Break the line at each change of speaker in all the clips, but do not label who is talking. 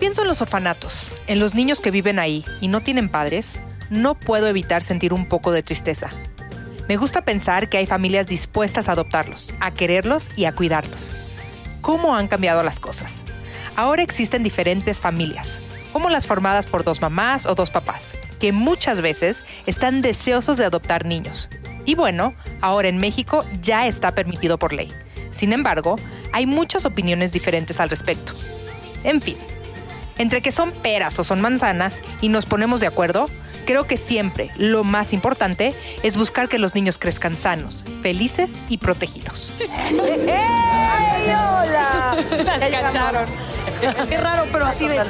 Pienso en los orfanatos, en los niños que viven ahí y no tienen padres, no puedo evitar sentir un poco de tristeza. Me gusta pensar que hay familias dispuestas a adoptarlos, a quererlos y a cuidarlos. ¿Cómo han cambiado las cosas? Ahora existen diferentes familias, como las formadas por dos mamás o dos papás, que muchas veces están deseosos de adoptar niños. Y bueno, ahora en México ya está permitido por ley. Sin embargo, hay muchas opiniones diferentes al respecto. En fin, entre que son peras o son manzanas y nos ponemos de acuerdo, creo que siempre lo más importante es buscar que los niños crezcan sanos, felices y protegidos.
¡Ay, hola!
Qué raro, pero así de.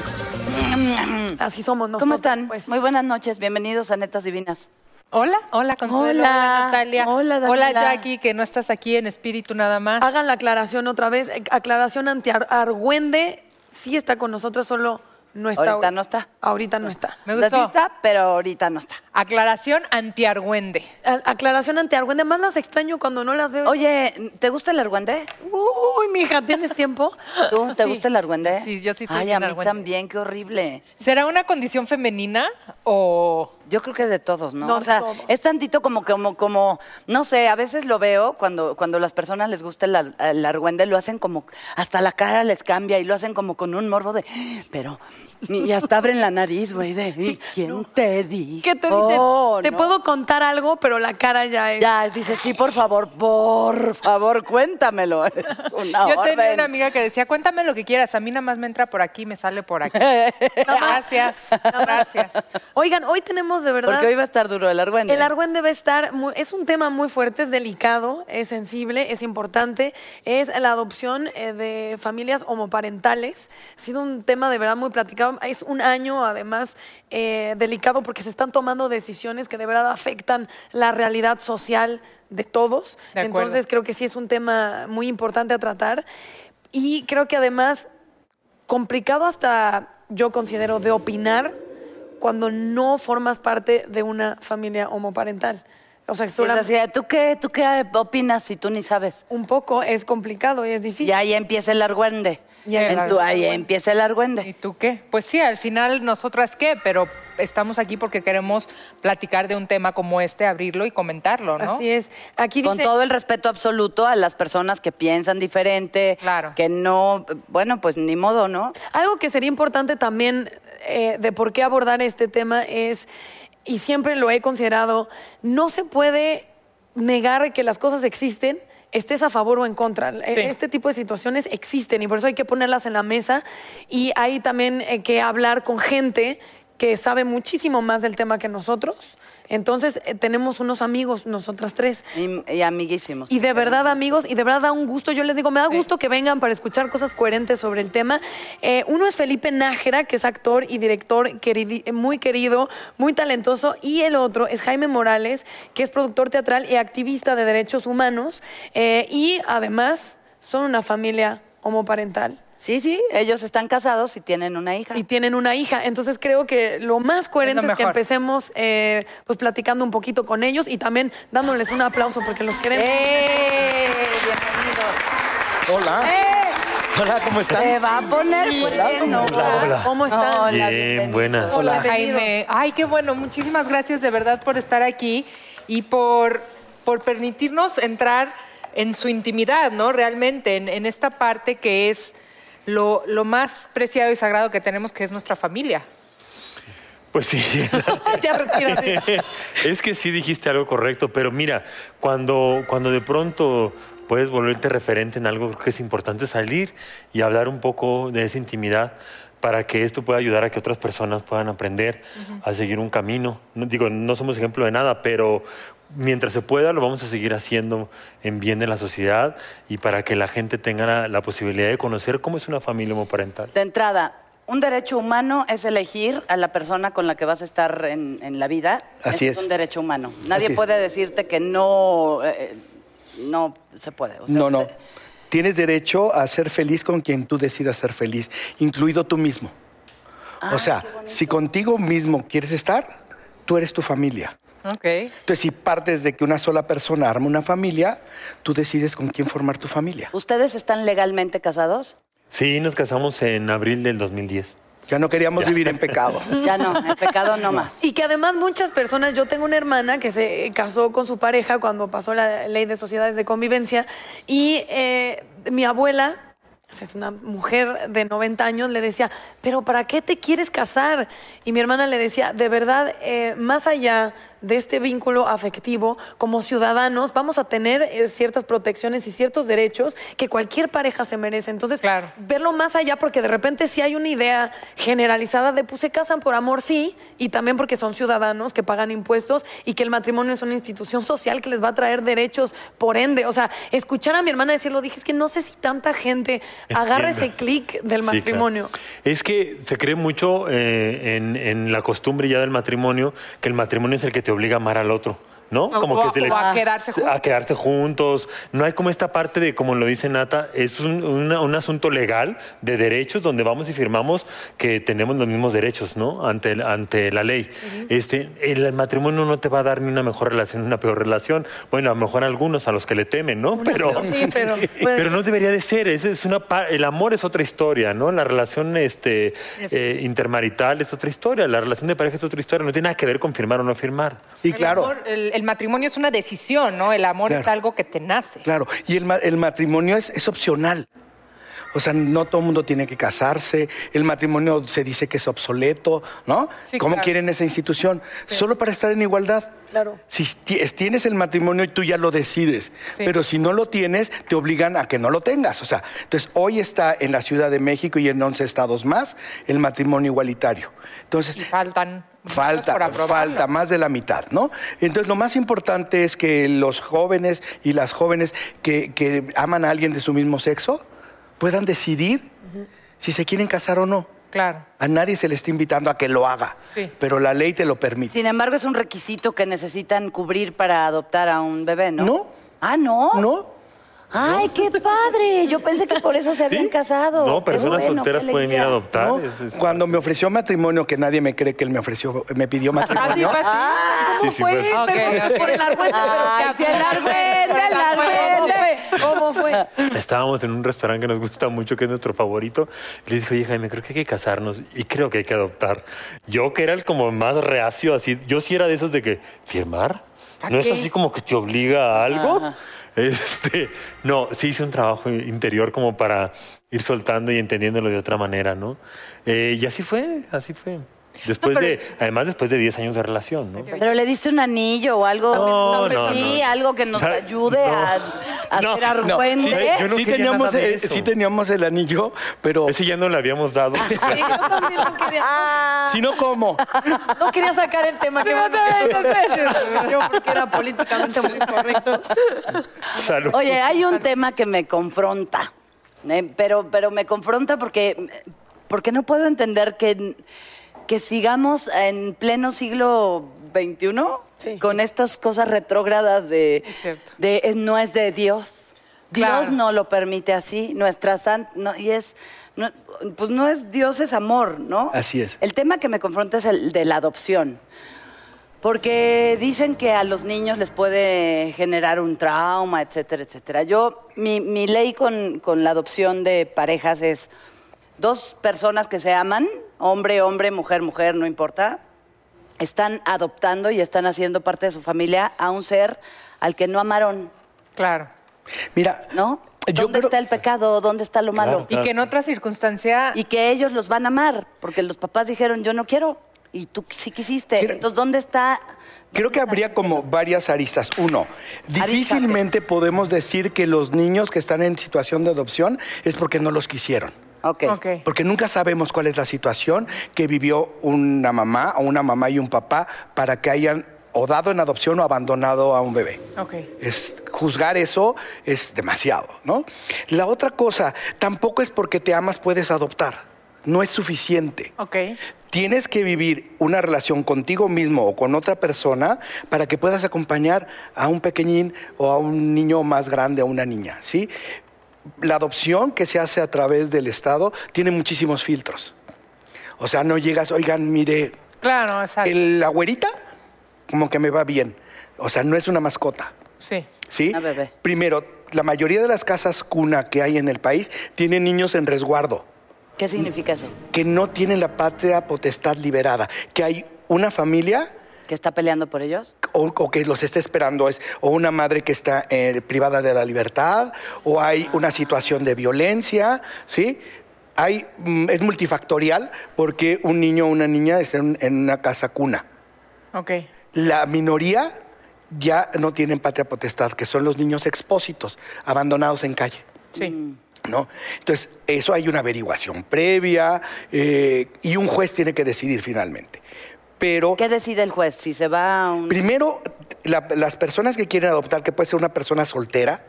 Así somos nosotros.
¿Cómo están?
pues.
Muy buenas noches, bienvenidos a Netas Divinas.
Hola, hola Consuelo,
Hola.
hola Natalia,
Hola, Daniela.
Jackie, que no estás aquí en espíritu nada más.
Hagan la aclaración otra vez. Eh, Aclaración ante Ar- Argüende. Sí está con nosotros, solo no está.
Ahorita no está.
Ahorita no está.
Me
La
gustó.
está, pero ahorita no está.
Aclaración anti-argüende.
Aclaración ante Argüende. Más las extraño cuando no las veo.
Oye, ¿te gusta el argüende?
Uy, mija, ¿tienes tiempo?
¿Tú te
Sí.
gusta el argüende?
Sí, yo sí soy
Ay, a mí
argüende.
también, qué horrible.
¿Será una condición femenina o...?
Yo creo que de todos, ¿no?
No,
o sea,
todos.
es tantito como, como, como, no sé, a veces lo veo cuando, cuando las personas les gusta el, el argüende, lo hacen como, hasta la cara les cambia y lo hacen como con un morbo de, pero, y hasta abren la nariz, güey, de, "¿Y ¿quién te dijo?
¿Qué te dice? te
no?".
puedo contar algo, pero la cara ya es.
Ya, dice, sí, por favor, por favor, cuéntamelo. Es una
Yo tenía una amiga que decía, cuéntame lo que quieras, a mí nada más me entra por aquí, me sale por aquí. Gracias, gracias.
Oigan, hoy tenemos de verdad.
Porque hoy va a estar duro el argüende.
El argüen debe estar, muy- es un tema muy fuerte, es delicado, es sensible, es importante. Es la adopción eh, de familias homoparentales. Ha sido un tema de verdad muy platicado. Es un año, además, eh, delicado porque se están tomando decisiones que de verdad afectan la realidad social de todos.
De.
Entonces, creo que sí es un tema muy importante a tratar. Y creo que además, complicado hasta, yo considero, de opinar cuando no formas parte de una familia homoparental. O sea,
Es
solamente
así, ¿tú qué, ¿tú qué opinas si tú ni sabes?
un poco es complicado y es difícil.
Y ahí empieza el argüende. En tu- ahí empieza el
¿Y
argüende.
tú qué? Pues sí, al final nosotras qué, pero estamos aquí porque queremos platicar de un tema como este, abrirlo y comentarlo, ¿no?
Así es. Aquí
Con
dice,
todo el respeto absoluto a las personas que piensan diferente,
Claro.
que no, bueno, pues ni modo, ¿no?
Algo que sería importante también eh, de por qué abordar este tema es, y siempre lo he considerado, no se puede negar que las cosas existen, estés a favor o en contra. Este tipo de situaciones existen y por eso hay que ponerlas en la mesa y hay también eh, que hablar con gente que sabe muchísimo más del tema que nosotros. Entonces eh, tenemos unos amigos, nosotras tres,
Y, y amiguísimos.
y de verdad, amigos, y de verdad da un gusto. Yo les digo, me da gusto que vengan para escuchar cosas coherentes sobre el tema. Eh, uno es Felipe Nájera, que es actor y director queridi- muy querido, muy talentoso. Y el otro es Jaime Morales, que es productor teatral y activista de derechos humanos. Eh, y además son una familia homoparental.
Sí, sí, ellos están casados y tienen una hija.
Y tienen una hija. Entonces creo que lo más coherente
Es
que empecemos eh, pues platicando un poquito con ellos y también dándoles un aplauso porque los queremos.
¡Eh! Bienvenidos.
Hola.
¡Eh!
Hola, ¿cómo están?
Se va a poner bueno.
Hola, hola.
¿Cómo están?
Hola,
Bien, buenas.
Hola.
Jaime. Ay, qué bueno. Muchísimas gracias de verdad por estar aquí y por, por permitirnos entrar en su intimidad, ¿no? Realmente, en, en esta parte que es lo, lo más preciado y sagrado que tenemos, que es nuestra familia.
Pues sí.
ya
es que sí dijiste algo correcto, pero mira, cuando, cuando de pronto puedes volverte referente en algo, creo que es importante salir y hablar un poco de esa intimidad para que esto pueda ayudar a que otras personas puedan aprender a seguir un camino. No, digo, no somos ejemplo de nada, pero mientras se pueda lo vamos a seguir haciendo en bien de la sociedad y para que la gente tenga la, la posibilidad de conocer cómo es una familia homoparental.
De entrada, un derecho humano es elegir a la persona con la que vas a estar en, en la vida.
Así
Ese
es.
un derecho humano. Nadie
Así es.
puede decirte que no, eh, no se puede. O sea,
No, no. Tienes derecho a ser feliz con quien tú decidas ser feliz, incluido tú mismo. o sea, si contigo mismo quieres estar, tú eres tu familia.
Ok.
Entonces, si partes de que una sola persona arma una familia, tú decides con quién formar tu familia.
¿Ustedes están legalmente casados?
Sí, nos casamos en abril del 2010.
Ya no queríamos vivir en pecado.
Ya no, en pecado no más.
Y que además muchas personas, yo tengo una hermana que se casó con su pareja cuando pasó la ley de sociedades de convivencia y eh, mi abuela, es una mujer de 90 años, le decía, pero ¿para qué te quieres casar? Y mi hermana le decía, de verdad, eh, más allá de este vínculo afectivo, como ciudadanos vamos a tener eh, ciertas protecciones y ciertos derechos que cualquier pareja se merece. Entonces,
Claro.
verlo más allá, porque de repente sí hay una idea generalizada de pues se casan por amor, sí, y también porque son ciudadanos que pagan impuestos y que el matrimonio es una institución social que les va a traer derechos por ende. O sea, escuchar a mi hermana decirlo, dije, es que no sé si tanta gente agarra ese clic del
Sí,
matrimonio.
claro. Es que se cree mucho eh, en, en la costumbre ya del matrimonio, que el matrimonio es el que te obliga a amar al otro, ¿no?
O- o- o a quedarse
a
juntos.
quedarse juntos. No hay como esta parte de, como lo dice Nata, es un, una- un asunto legal de derechos donde vamos y firmamos que tenemos los mismos derechos, ¿no? Ante, el- ante la ley. este, el matrimonio no te va a dar ni una mejor relación ni una peor relación. Bueno, a lo mejor algunos a los que le temen, ¿no? Pero,
Sí, pero... pues,
pero no debería de ser. Es, es una el amor es otra historia, ¿no? La relación este, eh, intermarital es otra historia. La relación de pareja es otra historia. No tiene nada que ver con firmar o no firmar.
Y
El
claro,
amor- el, el matrimonio es una decisión, ¿no? El amor
Claro.
es algo que te nace.
claro. Y el, el matrimonio es, es opcional. O sea, no todo el mundo tiene que casarse. El matrimonio se dice que es obsoleto, ¿no?
Sí,
¿Cómo
claro.
quieren esa institución? Solo para estar en igualdad.
Claro.
Si ti- tienes el matrimonio y tú ya lo decides,
Sí.
pero si no lo tienes, te obligan a que no lo tengas. O sea, entonces hoy está en la Ciudad de México y en 11 estados más el matrimonio igualitario. Entonces,
Y faltan.
Falta, falta más de la mitad, ¿no? Entonces lo más importante es que los jóvenes y las jóvenes que, que aman a alguien de su mismo sexo puedan decidir si se quieren casar o no.
Claro.
A nadie se le está invitando a que lo haga,
Sí.
pero la ley te lo permite.
Sin embargo, es un requisito que necesitan cubrir para adoptar a un bebé, ¿no?
No.
Ah, ¿no?
¿No?
Ay, qué padre. Yo pensé que por eso se habían casado.
No, personas
bueno,
solteras pueden ir a adoptar.
¿No?
Es- es-
Cuando me ofreció matrimonio, que nadie me cree que él me ofreció, me pidió
Ah, sí,
matrimonio.
fue así.
¿Cómo
Sí, sí,
fue?
ok.
por el argüente, pero
el argüente, el argüente.
¿Cómo fue?
Estábamos en un restaurante que nos gusta mucho, que es nuestro favorito. Y le dije, oye, Jaime, creo que hay que casarnos y creo que hay que adoptar. Yo, que era el como más reacio, así, yo sí era de esos de que, ¿firmar? ¿No es así como que te obliga a algo? Este, no, sí hice un trabajo interior como para ir soltando y entendiéndolo de otra manera, ¿no? Eh, y así fue, así fue. Después
pero-
de, además después de 10 años de relación, ¿no?
Pero le diste un anillo o algo.
No, no,
sí,
no.
algo que nos
O sea,
ayude
no.
a, a
No,
hacer
no,
argüende.
sí,
sí, teníamos, eh, sí el anillo, pero
Ese ya no le habíamos dado.
Sí, también no quería,
si no, ¿cómo?
no quería sacar el tema. que- yo porque era políticamente muy correcto.
Salud.
Oye, hay un tema que me confronta, eh, pero, pero me confronta porque, porque no puedo entender que, que sigamos en pleno siglo XXI
Sí.
con estas cosas retrógradas de, no es de Dios.
Claro.
Dios no lo permite así, nuestra san- no, y es, no- pues no es Dios es amor, ¿no?
Así es.
El tema que me confronta es el de la adopción. Porque dicen que a los niños les puede generar un trauma, etcétera, etcétera. Yo, mi, mi ley con, con la adopción de parejas es dos personas que se aman, hombre, hombre, mujer, mujer, no importa, están adoptando y están haciendo parte de su familia a un ser al que no amaron,
Claro.
Mira,
¿no?
Yo
¿Dónde
creo-
está el pecado? ¿Dónde está lo malo?
Claro.
Y que en otra circunstancia.
Y que ellos los van a amar, porque los papás dijeron, yo no quiero. y tú sí quisiste. Entonces, ¿dónde está?
Creo que habría como varias aristas. Uno, difícilmente podemos decir que los niños que están en situación de adopción es porque no los quisieron.
Ok.
Ok.
Porque nunca sabemos cuál es la situación que vivió una mamá o una mamá y un papá para que hayan o dado en adopción o abandonado a un bebé.
Ok.
Es, juzgar eso es demasiado, ¿no? La otra cosa, tampoco es porque te amas puedes adoptar. No es suficiente.
Ok.
Tienes que vivir una relación contigo mismo o con otra persona para que puedas acompañar a un pequeñín o a un niño más grande, a una niña, ¿sí? La adopción que se hace a través del Estado tiene muchísimos filtros. O sea, no llegas, oigan, mire,
Claro, exacto.
el, la güerita, como que me va bien. O sea, no es una mascota.
Sí.
¿sí?
Una bebé.
Primero, la mayoría de las casas cuna que hay en el país tienen niños en resguardo,
¿Qué significa eso?
que no tienen la patria potestad liberada, que hay una familia
¿Que está peleando por ellos?
o, o que los está esperando es o una madre que está eh, privada de la libertad o hay una situación de violencia, ¿sí? Hay, mm, es multifactorial porque un niño o una niña está en, en una casa cuna.
Ok.
La minoría ya no tienen patria potestad, que son los niños expósitos, abandonados en calle.
Sí.
¿no? Entonces, eso hay una averiguación previa eh, y un juez tiene que decidir finalmente. Pero
¿Qué decide el juez? Si se va a un...
primero, la- las personas que quieren adoptar, que puede ser una persona soltera,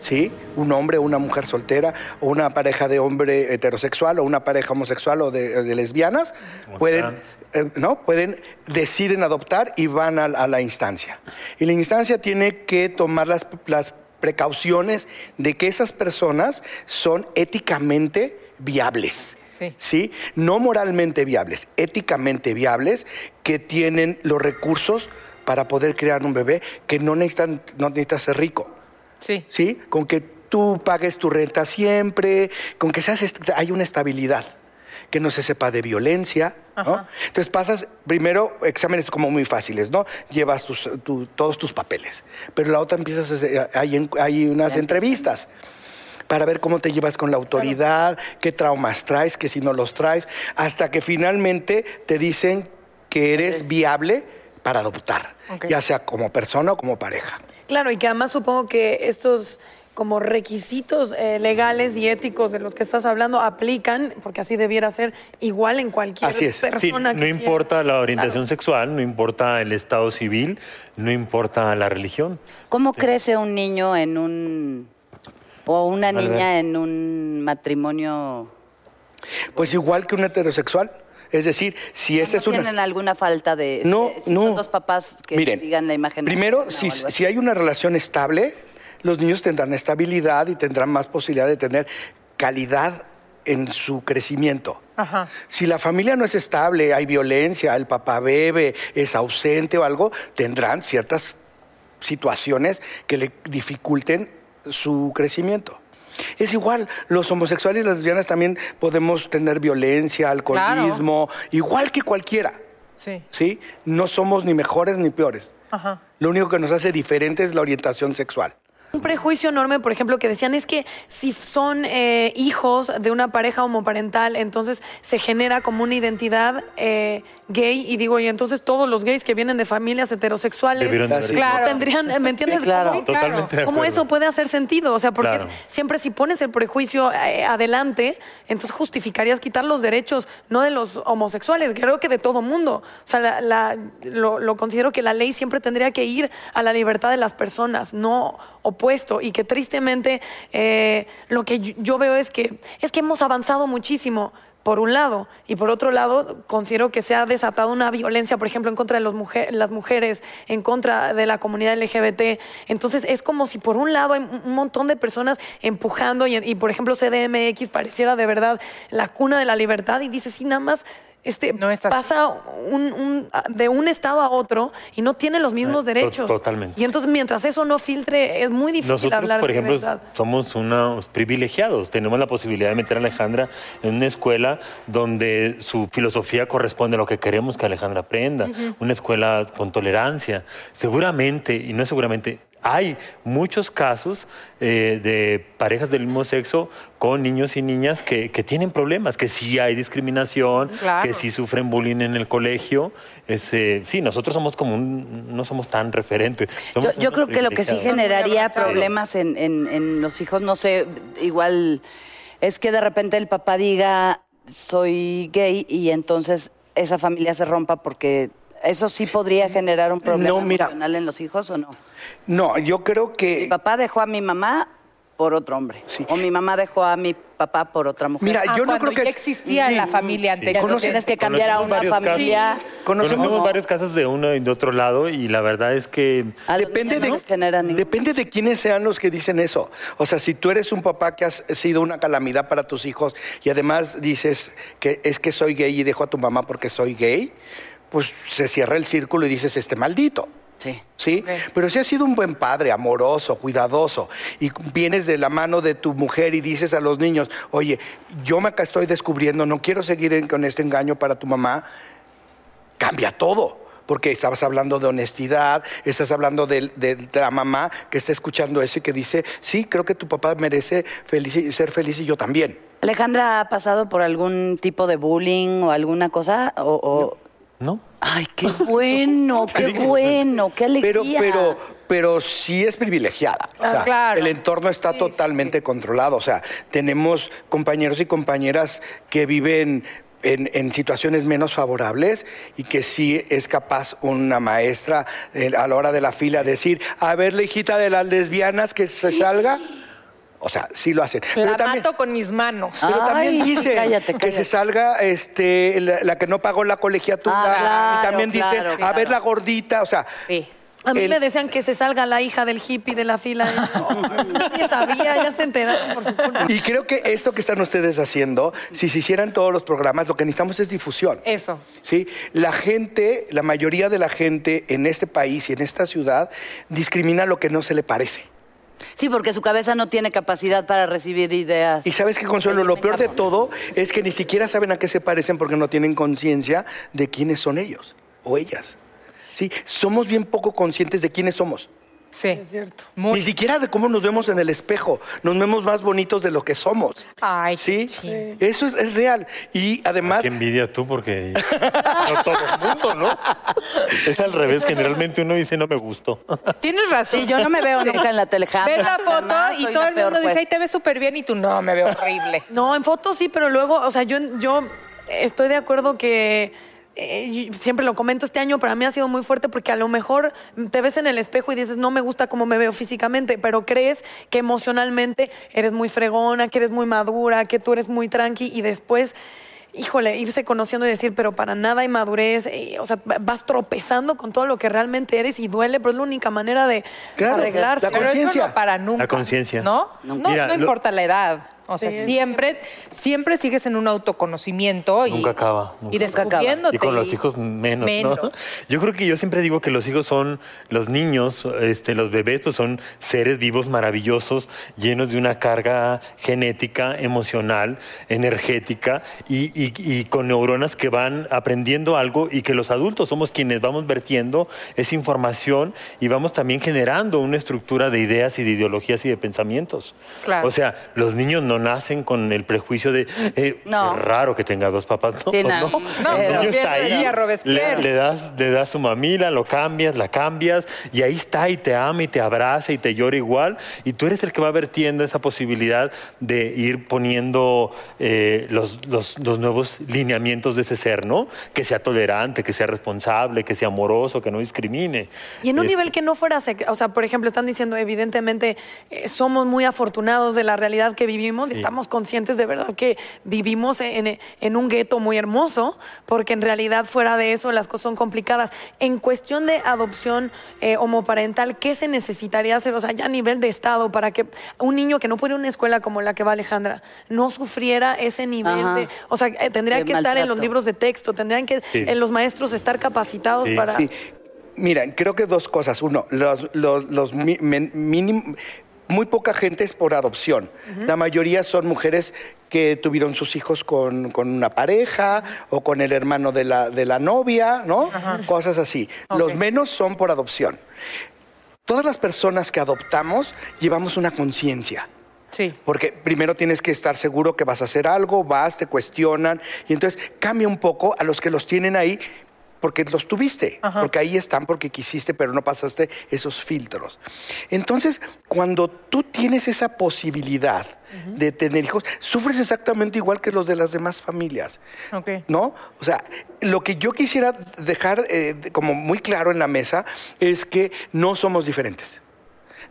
¿sí? Un hombre o una mujer soltera, o una pareja de hombre heterosexual, o una pareja homosexual o de, de lesbianas,
O
pueden, eh, ¿no? Pueden, deciden adoptar y van a, a la instancia. Y la instancia tiene que tomar las, las precauciones de que esas personas son éticamente viables.
Sí.
¿sí? No moralmente viables, éticamente viables, que tienen los recursos para poder crear un bebé, que no necesitan, no necesitas ser rico.
Sí.
¿sí? Con que tú pagues tu renta siempre, con que seas hay una estabilidad, que no se sepa de violencia, ¿no? Entonces pasas primero exámenes como muy fáciles, ¿no? Llevas tus- tu- todos tus papeles, pero la otra empiezas, a hacer- hay, hay unas entrevistas para ver cómo te llevas con la autoridad, qué traumas traes, que si no los traes, hasta que finalmente te dicen que eres viable para adoptar, ya sea como persona o como pareja.
Claro, y que además supongo que estos como requisitos eh, legales y éticos de los que estás hablando aplican, porque así debiera ser igual en cualquier
Así es.
Persona.
Sí,
que
no
quiera.
importa la orientación
Claro.
sexual, no importa el estado civil, no importa la religión.
¿Cómo crece un niño en un... o una niña en un matrimonio...
Pues igual que un heterosexual. Es decir, si esta
¿No
es una...
tienen alguna falta de...
No,
si
no.
son dos papás que
Miren,
digan la imagen...
Primero, si, si hay una relación estable, los niños tendrán estabilidad y tendrán más posibilidad de tener calidad en su crecimiento.
Ajá.
Si la familia no es estable, hay violencia, el papá bebe, es ausente o algo, tendrán ciertas situaciones que le dificulten su crecimiento. Es igual, los homosexuales y las lesbianas también podemos tener violencia, alcoholismo, igual que cualquiera.
Sí.
¿sí? No somos ni mejores ni peores.
Ajá.
Lo único que nos hace diferente es la orientación sexual.
Un prejuicio enorme, por ejemplo, que decían es que si son eh, hijos de una pareja homoparental, entonces se genera como una identidad eh, gay. Y digo, y entonces todos los gays que vienen de familias heterosexuales
Claro.
tendrían, ¿me entiendes?
Sí, claro.
¿Cómo-
Totalmente
¿Cómo eso puede hacer sentido? O sea, porque
Claro.
es- siempre si pones el prejuicio eh, adelante, entonces justificarías quitar los derechos, no de los homosexuales, creo que de todo mundo. O sea, la- la- lo, lo considero que la ley siempre tendría que ir a la libertad de las personas, no opuesto. Y que tristemente eh, lo que yo- yo veo es que, es que hemos avanzado muchísimo por un lado. Y por otro lado, considero que se ha desatado una violencia, por ejemplo, en contra de los las mujeres, en contra de la comunidad LGBT. Entonces, es como si por un lado hay un un montón de personas empujando y, y, por ejemplo, CDMX pareciera de verdad la cuna de la libertad y dice, sí, nada más... Este,
No
pasa un- un- de un estado a otro y no tienen los mismos
Eh, to-
derechos.
totalmente.
Y entonces, mientras eso no filtre, es muy difícil
Nosotros,
hablar
por ejemplo,
libertad.
somos unos privilegiados. Tenemos la posibilidad de meter a Alejandra en una escuela donde su filosofía corresponde a lo que queremos que Alejandra aprenda. Una escuela con tolerancia. Seguramente, y no es seguramente, hay muchos casos eh, de parejas del mismo sexo con niños y niñas que, que tienen problemas, que sí hay discriminación,
Claro.
que sí sufren bullying en el colegio. Es, eh, sí, nosotros somos como un- no somos tan referentes.
Yo,
somos
yo creo que lo que sí generaría problemas en, en- en los hijos, no sé, igual es que de repente el papá diga soy gay y entonces esa familia se rompa porque eso sí podría generar un problema
No, mira.
emocional en los hijos o no.
No, yo creo
Mi
que...
papá dejó a mi mamá por otro hombre
Sí.
o mi mamá dejó a mi papá por otra mujer.
Mira,
Ah,
yo no
cuando
creo que...
ya existía
Sí.
la familia
Ya
anterior.
tú
conoces-
tienes que cambiar a una
varios casos.
familia.
Conocemos-
varios casos de uno y de otro lado y la verdad es que
Depende de,
no
depende de quiénes sean los que dicen eso. O sea, si tú eres un papá que has sido una calamidad para tus hijos y además dices que es que soy gay y dejo a tu mamá porque soy gay, pues se cierra el círculo y dices, este maldito.
Sí.
¿Sí? Pero si has sido un buen padre, amoroso, cuidadoso, y vienes de la mano de tu mujer y dices a los niños, oye, yo me acá estoy descubriendo, no quiero seguir en- con este engaño para tu mamá, cambia todo. Porque estabas hablando de honestidad, estás hablando de, de- de la mamá que está escuchando eso y que dice, sí, creo que tu papá merece felici- ser feliz y yo también.
Alejandra ha pasado por algún tipo de bullying o alguna cosa o, o-
no.
Ay qué bueno qué bueno qué
Pero,
alegría
pero, pero sí es privilegiada. O
Ah,
sea,
claro.
El entorno está
Sí, sí,
totalmente controlado. O sea, tenemos compañeros y compañeras que viven en, en situaciones menos favorables y que sí es capaz una maestra eh, a la hora de la fila decir, a ver, la hijita de las lesbianas que se salga. O sea, sí lo hacen.
La
también-
mato con mis manos.
pero también
Ay,
dicen
cállate,
que
cállate.
se salga este, la, la que no pagó la colegiatura.
Ah, claro,
y también dicen,
claro,
a
claro.
ver la gordita. O sea,
Sí.
A mí
El-
me decían que se salga la hija del hippie de la fila. Nadie sabía, ya se enteraron por su culpa.
Y creo que esto que están ustedes haciendo, si se hicieran todos los programas, lo que necesitamos es difusión.
Eso.
¿sí? La gente, la mayoría de la gente en este país y en esta ciudad discrimina lo que no se le parece.
Sí porque su cabeza no tiene capacidad para recibir ideas
Y sabes qué, Consuelo, lo peor de todo es que ni siquiera saben a qué se parecen porque no tienen conciencia de quiénes son ellos o ellas. Sí, somos bien poco conscientes de quiénes somos.
Sí.
Es cierto.
Muy-
Ni siquiera de cómo nos vemos en el espejo. Nos vemos más bonitos de lo que somos.
Ay,
¿Sí? Eso es, es real. Y además,
Qué envidia tú porque no todo el mundo, ¿no? Es al revés, generalmente uno dice no me gustó.
Tienes razón.
sí yo no me veo nunca en la tele jamás,
Ves la foto
jamás,
y todo el
peor,
mundo dice, ay, te ves súper bien y tú, no, me veo horrible.
No, en fotos sí, pero luego, o sea, yo, yo estoy de acuerdo que eh, siempre lo comento este año, para mí ha sido muy fuerte porque a lo mejor te ves en el espejo y dices, no me gusta cómo me veo físicamente, pero crees que emocionalmente eres muy fregona, que eres muy madura, que tú eres muy tranqui y después... Híjole, irse conociendo y decir, pero para nada hay madurez, eh, o sea, vas tropezando con todo lo que realmente eres y duele, pero es la única manera de
Claro,
arreglarse.
la conciencia.
no para nunca.
La conciencia.
¿No? No,
Mira,
no
lo-
importa la edad. O sea,
Sí,
siempre, siempre sigues en un autoconocimiento y,
Nunca acaba, nunca
y
acaba.
descubriéndote.
Y con los hijos menos, ¿no? Yo creo que yo siempre digo que los hijos son, los niños, este, los bebés, pues son seres vivos maravillosos, llenos de una carga genética, emocional, energética y, y- y con neuronas que van aprendiendo algo y que los adultos somos quienes vamos vertiendo esa información y vamos también generando una estructura de ideas y de ideologías y de pensamientos.
Claro.
O sea, los niños no nacen con el prejuicio de, eh,
No.
raro que tenga dos papás. No,
Sí, no.
no.
No,
El niño está ahí. Le, le das, le das su mamila, lo cambias, la cambias, y ahí está, y te ama, y te abraza, y te llora igual. Y tú eres el que va vertiendo esa posibilidad de ir poniendo eh, los, los- los nuevos lineamientos de ese ser, ¿no? Que sea tolerante, que sea responsable, que sea amoroso, que no discrimine.
Y en un
Es-
nivel que no fuera, o sea, por ejemplo, están diciendo, evidentemente, eh, somos muy afortunados de la realidad que vivimos
Sí.
estamos conscientes de verdad que vivimos en, en un gueto muy hermoso, porque en realidad fuera de eso las cosas son complicadas. En cuestión de adopción eh, homoparental, ¿qué se necesitaría hacer, o sea, ya a nivel de Estado, para que un niño que no puede ir a una escuela como la que va Alejandra no sufriera ese nivel
Ajá.
de, o sea, eh, tendría
De
que estar en los libros de texto, tendrían que
Sí.
en los maestros estar capacitados
Sí.
para...
Sí. Mira, creo que dos cosas. Uno, los, los- los mi- men- minim- muy poca gente es por adopción. La mayoría son mujeres que tuvieron sus hijos con, con una pareja o con el hermano de la, de la novia, ¿no? Cosas así. Los menos son por adopción. todas las personas que adoptamos llevamos una conciencia.
Sí.
Porque primero tienes que estar seguro que vas a hacer algo, vas, te cuestionan, y entonces cambia un poco a los que los tienen ahí porque los tuviste, porque ahí están porque quisiste, pero no pasaste esos filtros. Entonces, cuando tú tienes esa posibilidad de tener hijos, sufres exactamente igual que los de las demás familias.
Ok.
¿No? O sea, lo que yo quisiera dejar eh, como muy claro en la mesa es que no somos diferentes.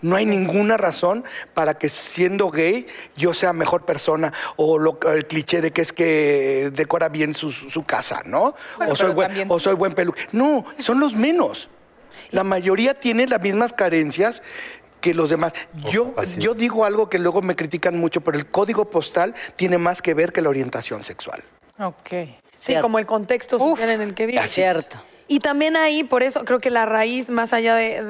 No hay ninguna razón para que siendo gay yo sea mejor persona o lo- el cliché de que es que decora bien su, su casa, ¿no?
Bueno,
o, soy buen,
también-
o soy buen peluque. No, son los menos. La mayoría tiene las mismas carencias que los demás. Yo,
capacidad.
yo digo algo que luego me critican mucho, pero el código postal tiene más que ver que la orientación sexual.
Ok.
Sí,
Cierto.
como el contexto social en el que vive.
Cierto.
Y también ahí, por eso creo que la raíz, más allá de,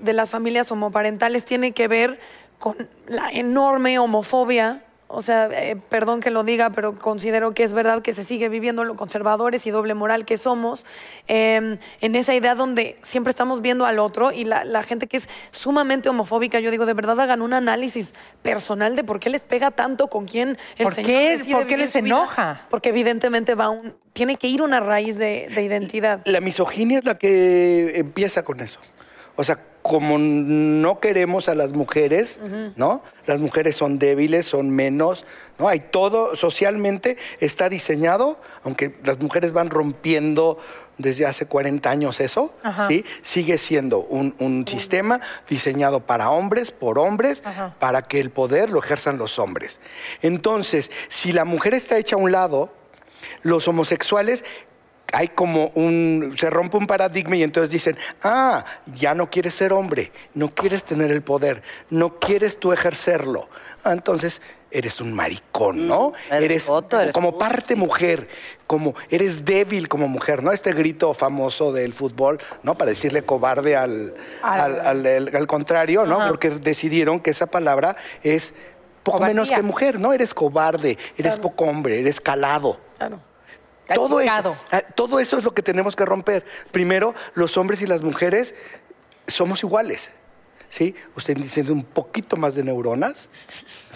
de- las familias homoparentales, tiene que ver con la enorme homofobia. O sea, eh, perdón que lo diga, pero considero que es verdad que se sigue viviendo lo conservadores y doble moral que somos, eh, en esa idea donde siempre estamos viendo al otro y la, la gente que es sumamente homofóbica, yo digo, de verdad hagan un análisis personal de por qué les pega tanto con quién el
¿Por
Señor
qué- por qué les enoja?
Porque evidentemente va un, tiene que ir una raíz de, de identidad.
La misoginia es la que empieza con eso. O sea, como no queremos a las mujeres, ¿no? Las mujeres son débiles, son menos, ¿no? Hay todo, socialmente está diseñado, aunque las mujeres van rompiendo desde hace 40 años eso, ¿sí? Sigue siendo un, un sistema diseñado para hombres, por hombres, para que el poder lo ejerzan los hombres. Entonces, si la mujer está hecha a un lado, los homosexuales hay como un, se rompe un paradigma y entonces dicen, ah, ya no quieres ser hombre, no quieres tener el poder, no quieres tú ejercerlo. Ah, entonces eres un maricón, ¿no?
Mm, eres
como parte mujer, como eres débil como mujer, ¿no? Este grito famoso del fútbol, ¿no? Para decirle cobarde al, al, al contrario, ¿no? Porque decidieron que esa palabra es poco
Cobardía.
menos que mujer, ¿no? Eres cobarde, eres poco hombre, eres calado.
Claro.
Todo eso,
Achicado.
ah, todo eso es lo que tenemos que romper. Primero, los hombres y las mujeres somos iguales. ¿sí? Usted tiene un poquito más de neuronas,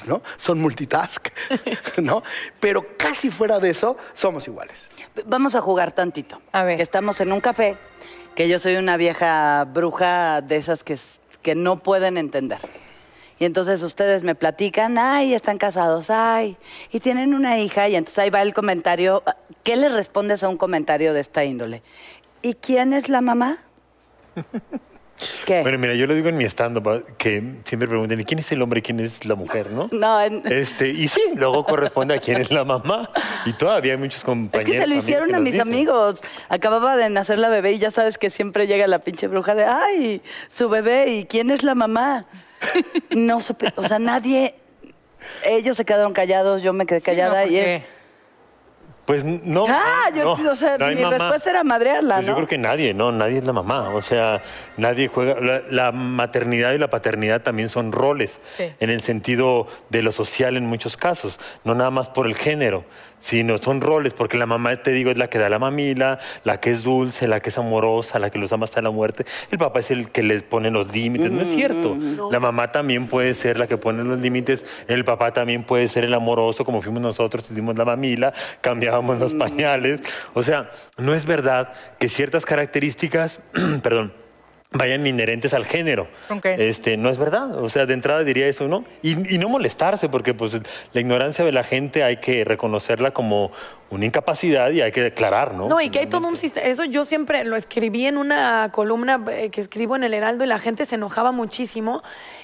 ¿no? Son multitask, ¿no? Pero casi fuera de eso, somos iguales.
Vamos a jugar tantito.
A ver.
Que estamos en un café, que yo soy una vieja bruja de esas que, que no pueden entender. Y entonces ustedes me platican, ay, están casados, ay, y tienen una hija, y entonces ahí va el comentario. ¿Qué le respondes a un comentario de esta índole? ¿Y quién es la mamá? ¿Qué?
Bueno, mira, yo lo digo en mi stand-up, que siempre preguntan, ¿y quién es el hombre y quién es la mujer, no?
No, en-
Este, y sí, luego corresponde a quién es la mamá. Y todavía hay muchos
Es
compañeros.
que se lo hicieron a mis
dicen.
amigos. Acababa de nacer la bebé y ya sabes que siempre llega la pinche bruja de, ay, su bebé, ¿y quién es la mamá? No supe, o sea, nadie, ellos se quedaron callados, yo me quedé callada
¿por
y
qué?
es...
Pues no.
Ah, yo,
no,
o sea,
no
mi
mamá.
respuesta era madrearla,
Pues
¿no?
Yo creo que nadie, ¿no? Nadie es la mamá. O sea, nadie juega. La, la maternidad y la paternidad también son roles,
Sí.
en el sentido de lo social en muchos casos, no nada más por el género, sino son roles, porque la mamá, te digo, es la que da la mamila, la que es dulce, la que es amorosa, la que los ama hasta la muerte. El papá es el que les pone los límites. No es cierto. La mamá también puede ser la que pone los límites, el papá también puede ser el amoroso, como fuimos nosotros, hicimos la mamila, cambiábamos los pañales. O sea, no es verdad que ciertas características, perdón, vayan inherentes al género. Este, no es verdad. O sea, de entrada diría eso, ¿no? Y, y no molestarse, porque pues la ignorancia de la gente hay que reconocerla como una incapacidad y hay que declarar, ¿no?
No, y que hay todo un sistema. Eso yo siempre lo escribí en una columna eh, que escribo en El Heraldo y la gente se enojaba muchísimo.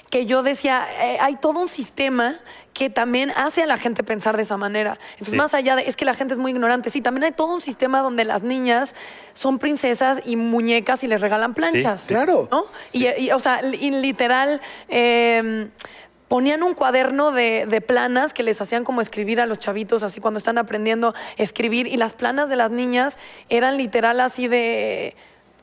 Que yo decía, eh, hay todo un sistema que también hace a la gente pensar de esa manera. Entonces,
Sí.
más allá de, es que la gente es muy ignorante, sí, también hay todo un sistema donde las niñas son princesas y muñecas y les regalan planchas.
sí.
Claro.
¿no? Y, y, o sea, li- literal, eh, ponían un cuaderno de, de planas que les hacían como escribir a los chavitos, así cuando están aprendiendo a escribir, y las planas de las niñas eran literal así de,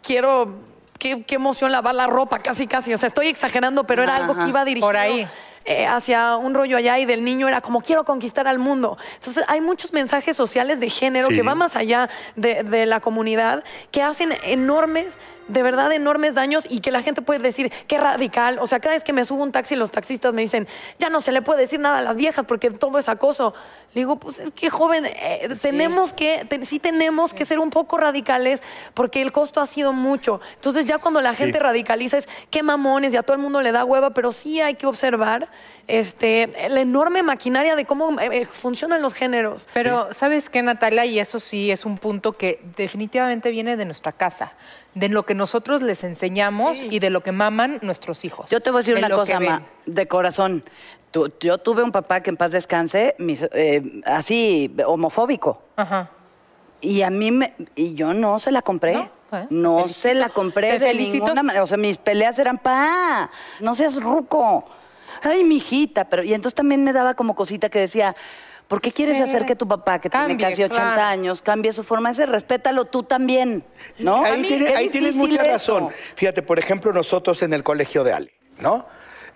quiero, qué, qué emoción lavar la ropa, casi, casi. O sea, estoy exagerando, pero era algo que iba dirigido.
Por ahí.
Eh, hacia un rollo allá y del niño era como quiero conquistar al mundo. Entonces hay muchos mensajes sociales de género
Sí.
que van más allá de, de la comunidad que hacen enormes de verdad enormes daños y que la gente puede decir qué radical. O sea, cada vez que me subo a un taxi, los taxistas me dicen, ya no se le puede decir nada a las viejas porque todo es acoso. Le digo, pues es que joven, eh, tenemos que, te- sí tenemos que ser un poco radicales porque el costo ha sido mucho. Entonces ya cuando la gente radicaliza es qué mamones y a todo el mundo le da hueva, pero sí hay que observar este, la enorme maquinaria de cómo eh, eh, funcionan los géneros.
Pero, ¿sabes qué, Natalia? Y eso sí es un punto que definitivamente viene de nuestra casa, de lo que nosotros les enseñamos y de lo que maman nuestros hijos.
Yo te voy a decir
de
una cosa, ma, de corazón. Yo tuve un papá que en paz descanse, mis- eh, así, homofóbico.
Ajá.
Y a mí, me, y yo no se la compré.
No, eh,
se la compré de ninguna manera. O sea, mis peleas eran pa, no seas ruco. Ay, mijita. Pero, y entonces también me daba como cosita que decía, ¿por qué quieres
Sí.
hacer que tu papá, que
Cambie,
tiene casi 80
claro.
años, cambie su forma de ser? Respétalo tú también, ¿no?
Ahí,
A mí,
tiene-
qué
ahí tienes mucha
eso.
razón. Fíjate, por ejemplo, nosotros en el colegio de Ale, ¿no?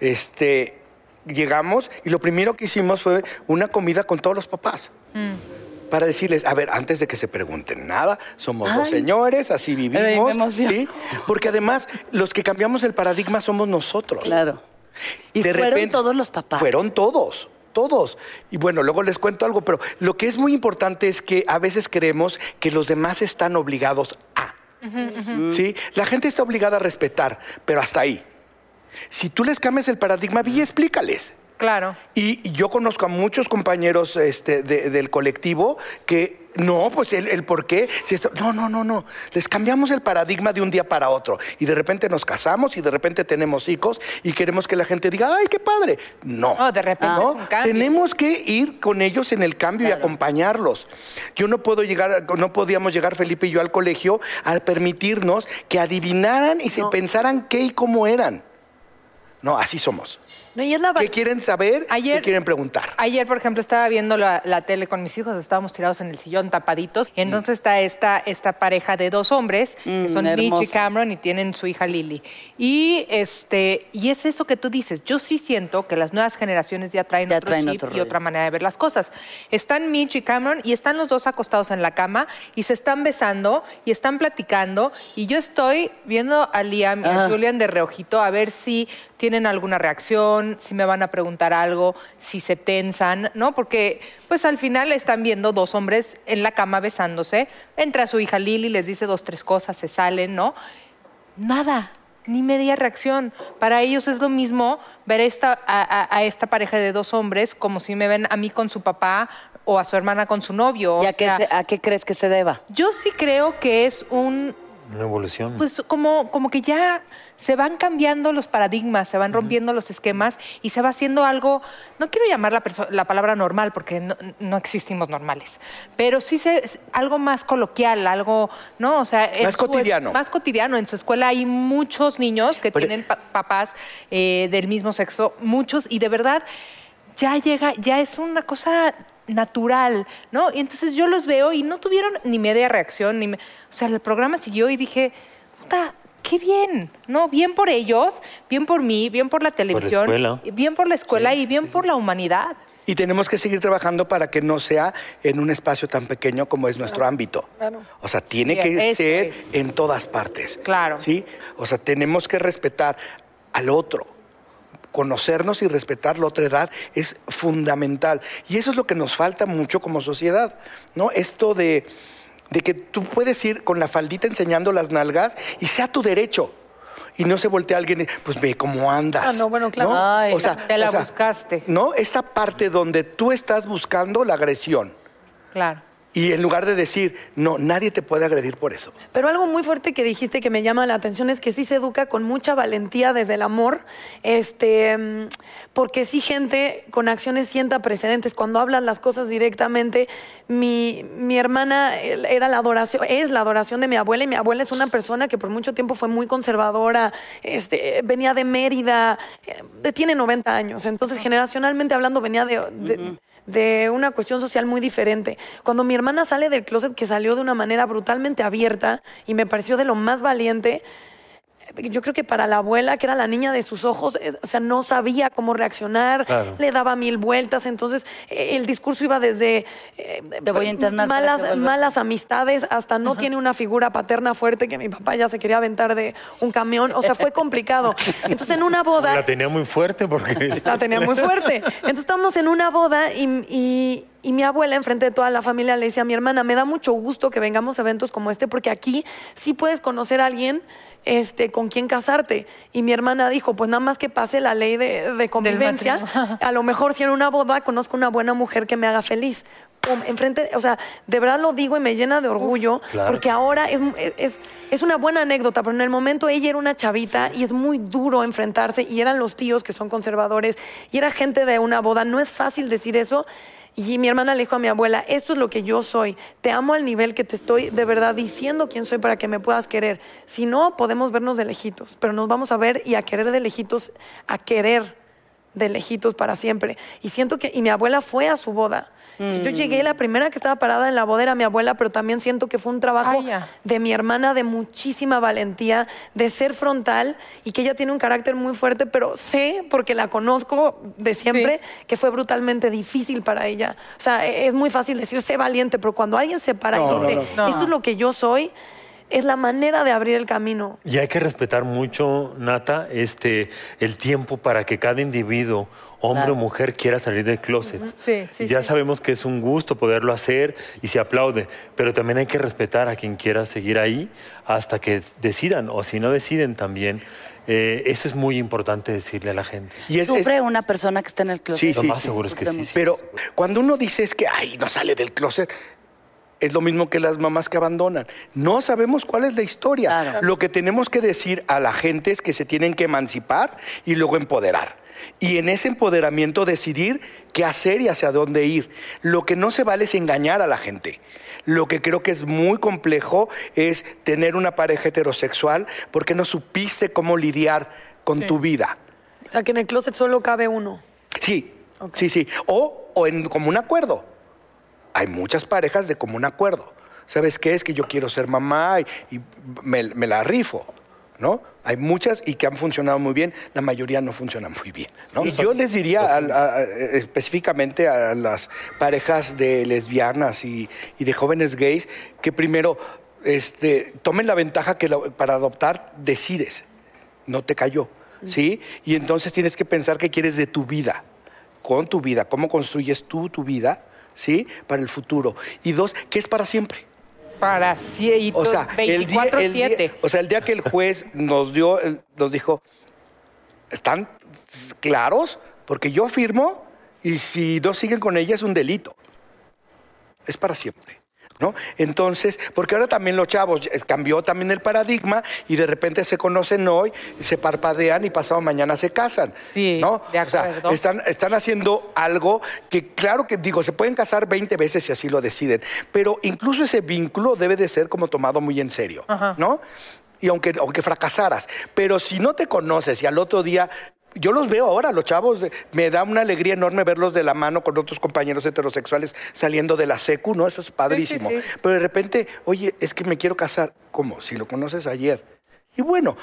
Este, llegamos y lo primero que hicimos fue una comida con todos los papás. Para decirles, a ver, antes de que se pregunten nada, somos dos
Ay.
señores, así
Ay, me
vivimos. ¿sí? Porque además, los que cambiamos el paradigma somos nosotros.
Claro. Y
De
fueron
repente-
todos los papás.
Fueron todos, todos. Y bueno, luego les cuento algo, pero lo que es muy importante es que a veces creemos que los demás están obligados a. ¿Sí? La gente está obligada a respetar, pero hasta ahí. Si tú les cambias el paradigma, vi y explícales.
Claro.
Y yo conozco a muchos compañeros este, de- del colectivo que no, pues el, el por qué. Si esto, no, no, no, no. Les cambiamos el paradigma de un día para otro. Y de repente nos casamos y de repente tenemos hijos y queremos que la gente diga, ¡ay, qué padre! No.
No, de repente
¿no?
es un cambio.
Tenemos que ir con ellos en el cambio y acompañarlos. Yo no puedo llegar, no podíamos llegar Felipe y yo al colegio a permitirnos que adivinaran y se pensaran qué y cómo eran. No, así somos.
No, y es la
¿Qué quieren saber?
Ayer-
¿Qué quieren preguntar?
Ayer, por ejemplo, estaba viendo la, la tele con mis hijos, estábamos tirados en el sillón tapaditos, y entonces está esta, esta pareja de dos hombres, que
Mm,
son Mitch y. Cameron, y tienen su hija Lily. Y, este, y es eso que tú dices, yo sí siento que las nuevas generaciones ya traen
Ya
otro
traen
chip
otro
y
rollo.
otra manera de ver las cosas. Están Mitch y Cameron, y están los dos acostados en la cama, y se están besando, y están platicando, y yo estoy viendo a Liam y a
Ah.
Julian de reojito a ver si tienen alguna reacción, si me van a preguntar algo, si se tensan, ¿no? Porque pues al final están viendo dos hombres en la cama besándose, entra su hija Lily, les dice dos, tres cosas, se salen, ¿no? Nada, ni media reacción. Para ellos es lo mismo ver a esta, a, a- a esta pareja de dos hombres como si me ven a mí con su papá o a su hermana con su novio.
¿Y
o
a qué,
sea,
se- a qué crees que se deba?
yo sí creo que es un
Una evolución.
pues como, como que ya se van cambiando los paradigmas, se van rompiendo los esquemas y se va haciendo algo, no quiero llamar la, la palabra normal porque no, no existimos normales, pero sí se, algo más coloquial, algo, ¿no? O sea,
Más
su es-
cotidiano.
más cotidiano. En su escuela hay muchos niños que
Pero-
tienen pa- papás eh, del mismo sexo, muchos, y de verdad ya llega, ya es una cosa natural, ¿no? Y entonces yo los veo y no tuvieron ni media reacción, ni me- o sea, el programa siguió y dije, puta, qué bien, ¿no? Bien por ellos, bien por mí, bien por la televisión,
escuela.
bien por la escuela y bien por la humanidad.
Y tenemos que seguir trabajando para que no sea en un espacio tan pequeño como es nuestro ámbito.
claro.
O sea, tiene
Sí,
que ser
es.
en todas partes.
Claro.
¿Sí? O sea, tenemos que respetar al otro. Conocernos y respetar la otra edad es fundamental. Y eso es lo que nos falta mucho como sociedad, ¿no? Esto de, de que tú puedes ir con la faldita enseñando las nalgas y sea tu derecho. Y no se voltea alguien, y, pues ve cómo andas.
Ah, no, bueno, claro.
Ay,
te la buscaste.
¿No? Esta parte donde tú estás buscando la agresión.
Claro.
Y en lugar de decir, no, nadie te puede agredir por eso.
Pero algo muy fuerte que dijiste que me llama la atención es que sí se educa con mucha valentía desde el amor, este, porque sí gente con acciones sienta precedentes. Cuando hablas las cosas directamente, mi, mi hermana era la adoración, es la adoración de mi abuela y mi abuela es una persona que por mucho tiempo fue muy conservadora, este, venía de Mérida, eh, tiene 90 años, entonces generacionalmente hablando venía de- de de una cuestión social muy diferente. Cuando mi hermana sale del closet, que salió de una manera brutalmente abierta y me pareció de lo más valiente, yo creo que para la abuela, que era la niña de sus ojos, eh, o sea, no sabía cómo reaccionar,
Claro.
le daba mil vueltas, entonces eh, el discurso iba desde eh,
Te voy a internar
malas, malas amistades hasta no tiene una figura paterna fuerte que mi papá ya se quería aventar de un camión, o sea, fue complicado. Entonces en una boda...
La tenía muy fuerte porque...
La tenía muy fuerte. Entonces estábamos en una boda y, y- y mi abuela, enfrente de toda la familia, le decía a mi hermana, me da mucho gusto que vengamos a eventos como este, porque aquí sí puedes conocer a alguien este, con quien casarte. Y mi hermana dijo, pues nada más que pase la ley de, de convivencia, a lo mejor si en una boda conozco una buena mujer que me haga feliz. Pum, enfrente, o sea, de verdad lo digo y me llena de orgullo,
claro.
porque ahora es, es, es una buena anécdota, pero en el momento ella era una chavita y es muy duro enfrentarse y eran los tíos que son conservadores y era gente de una boda. No es fácil decir eso. Y mi hermana le dijo a mi abuela, esto es lo que yo soy, te amo al nivel que te estoy de verdad diciendo quién soy para que me puedas querer. Si no, podemos vernos de lejitos, pero nos vamos a ver y a querer de lejitos, a querer de lejitos para siempre. Y siento que, y mi abuela fue a su boda. Yo llegué, la primera que estaba parada en la boda era mi abuela, pero también siento que fue un trabajo
Ay, ya.
de mi hermana de muchísima valentía, de ser frontal y que ella tiene un carácter muy fuerte, pero sé, porque la conozco de siempre, que fue brutalmente difícil para ella. O sea, e- es muy fácil decir, sé valiente, pero cuando alguien se para
No,
y
no,
dice,
no.
esto es lo que yo soy, es la manera de abrir el camino.
Y hay que respetar mucho, Nata, este, el tiempo para que cada individuo, hombre
Claro.
o mujer, quiera salir del closet.
Sí, sí,
ya
sí.
sabemos que es un gusto poderlo hacer y se aplaude, pero también hay que respetar a quien quiera seguir ahí hasta que decidan, o si no deciden también. Eh, eso es muy importante decirle a la gente.
Y es- es-
¿Sufre una persona que está en el closet?
Sí,
Lo más
sí.
seguro es que sí.
Pero cuando uno dice es que, ay, no sale del closet, es lo mismo que las mamás que abandonan. No sabemos cuál es la historia.
Claro.
Lo que tenemos que decir a la gente es que se tienen que emancipar y luego empoderar. Y en ese empoderamiento decidir qué hacer y hacia dónde ir. Lo que no se vale es engañar a la gente. Lo que creo que es muy complejo es tener una pareja heterosexual porque no supiste cómo lidiar con tu vida.
O sea, que en el closet solo cabe uno.
Sí, sí, sí. O, o en común acuerdo. Hay muchas parejas de común acuerdo. ¿Sabes qué? Es que yo quiero ser mamá y, y me, me la rifo, ¿no? Hay muchas y que han funcionado muy bien, la mayoría no funcionan muy bien, ¿no? Y yo les diría a- a- específicamente a las parejas de lesbianas y, y de jóvenes gays que primero este, tomen la ventaja que la- para adoptar decides no te cayó, ¿sí? Y entonces tienes que pensar qué quieres de tu vida, con tu vida, cómo construyes tú tu vida, ¿sí? Para el futuro. Y dos, ¿qué es para siempre?
Para sí,
O sea, el día, el día-
24-7.
o sea, el día que el juez nos dio, el- nos dijo, ¿están claros? Porque yo firmo y si no siguen con ella es un delito. Es para siempre. ¿No? Entonces, porque ahora también los chavos, eh, cambió también el paradigma y de repente se conocen hoy, se parpadean y pasado mañana se casan.
Sí,
¿no?
de
O sea, están, están haciendo algo que, claro que digo, se pueden casar 20 veces si así lo deciden, pero incluso ese vínculo debe de ser como tomado muy en serio,
Ajá.
¿no? Y aunque, aunque fracasaras, pero si no te conoces y al otro día... Yo los veo ahora, los chavos, me da una alegría enorme verlos de la mano con otros compañeros heterosexuales saliendo de la secu, ¿no? Eso es padrísimo.
sí.
Pero de repente, oye, es que me quiero casar. ¿Cómo? Si lo conoces ayer. Y bueno,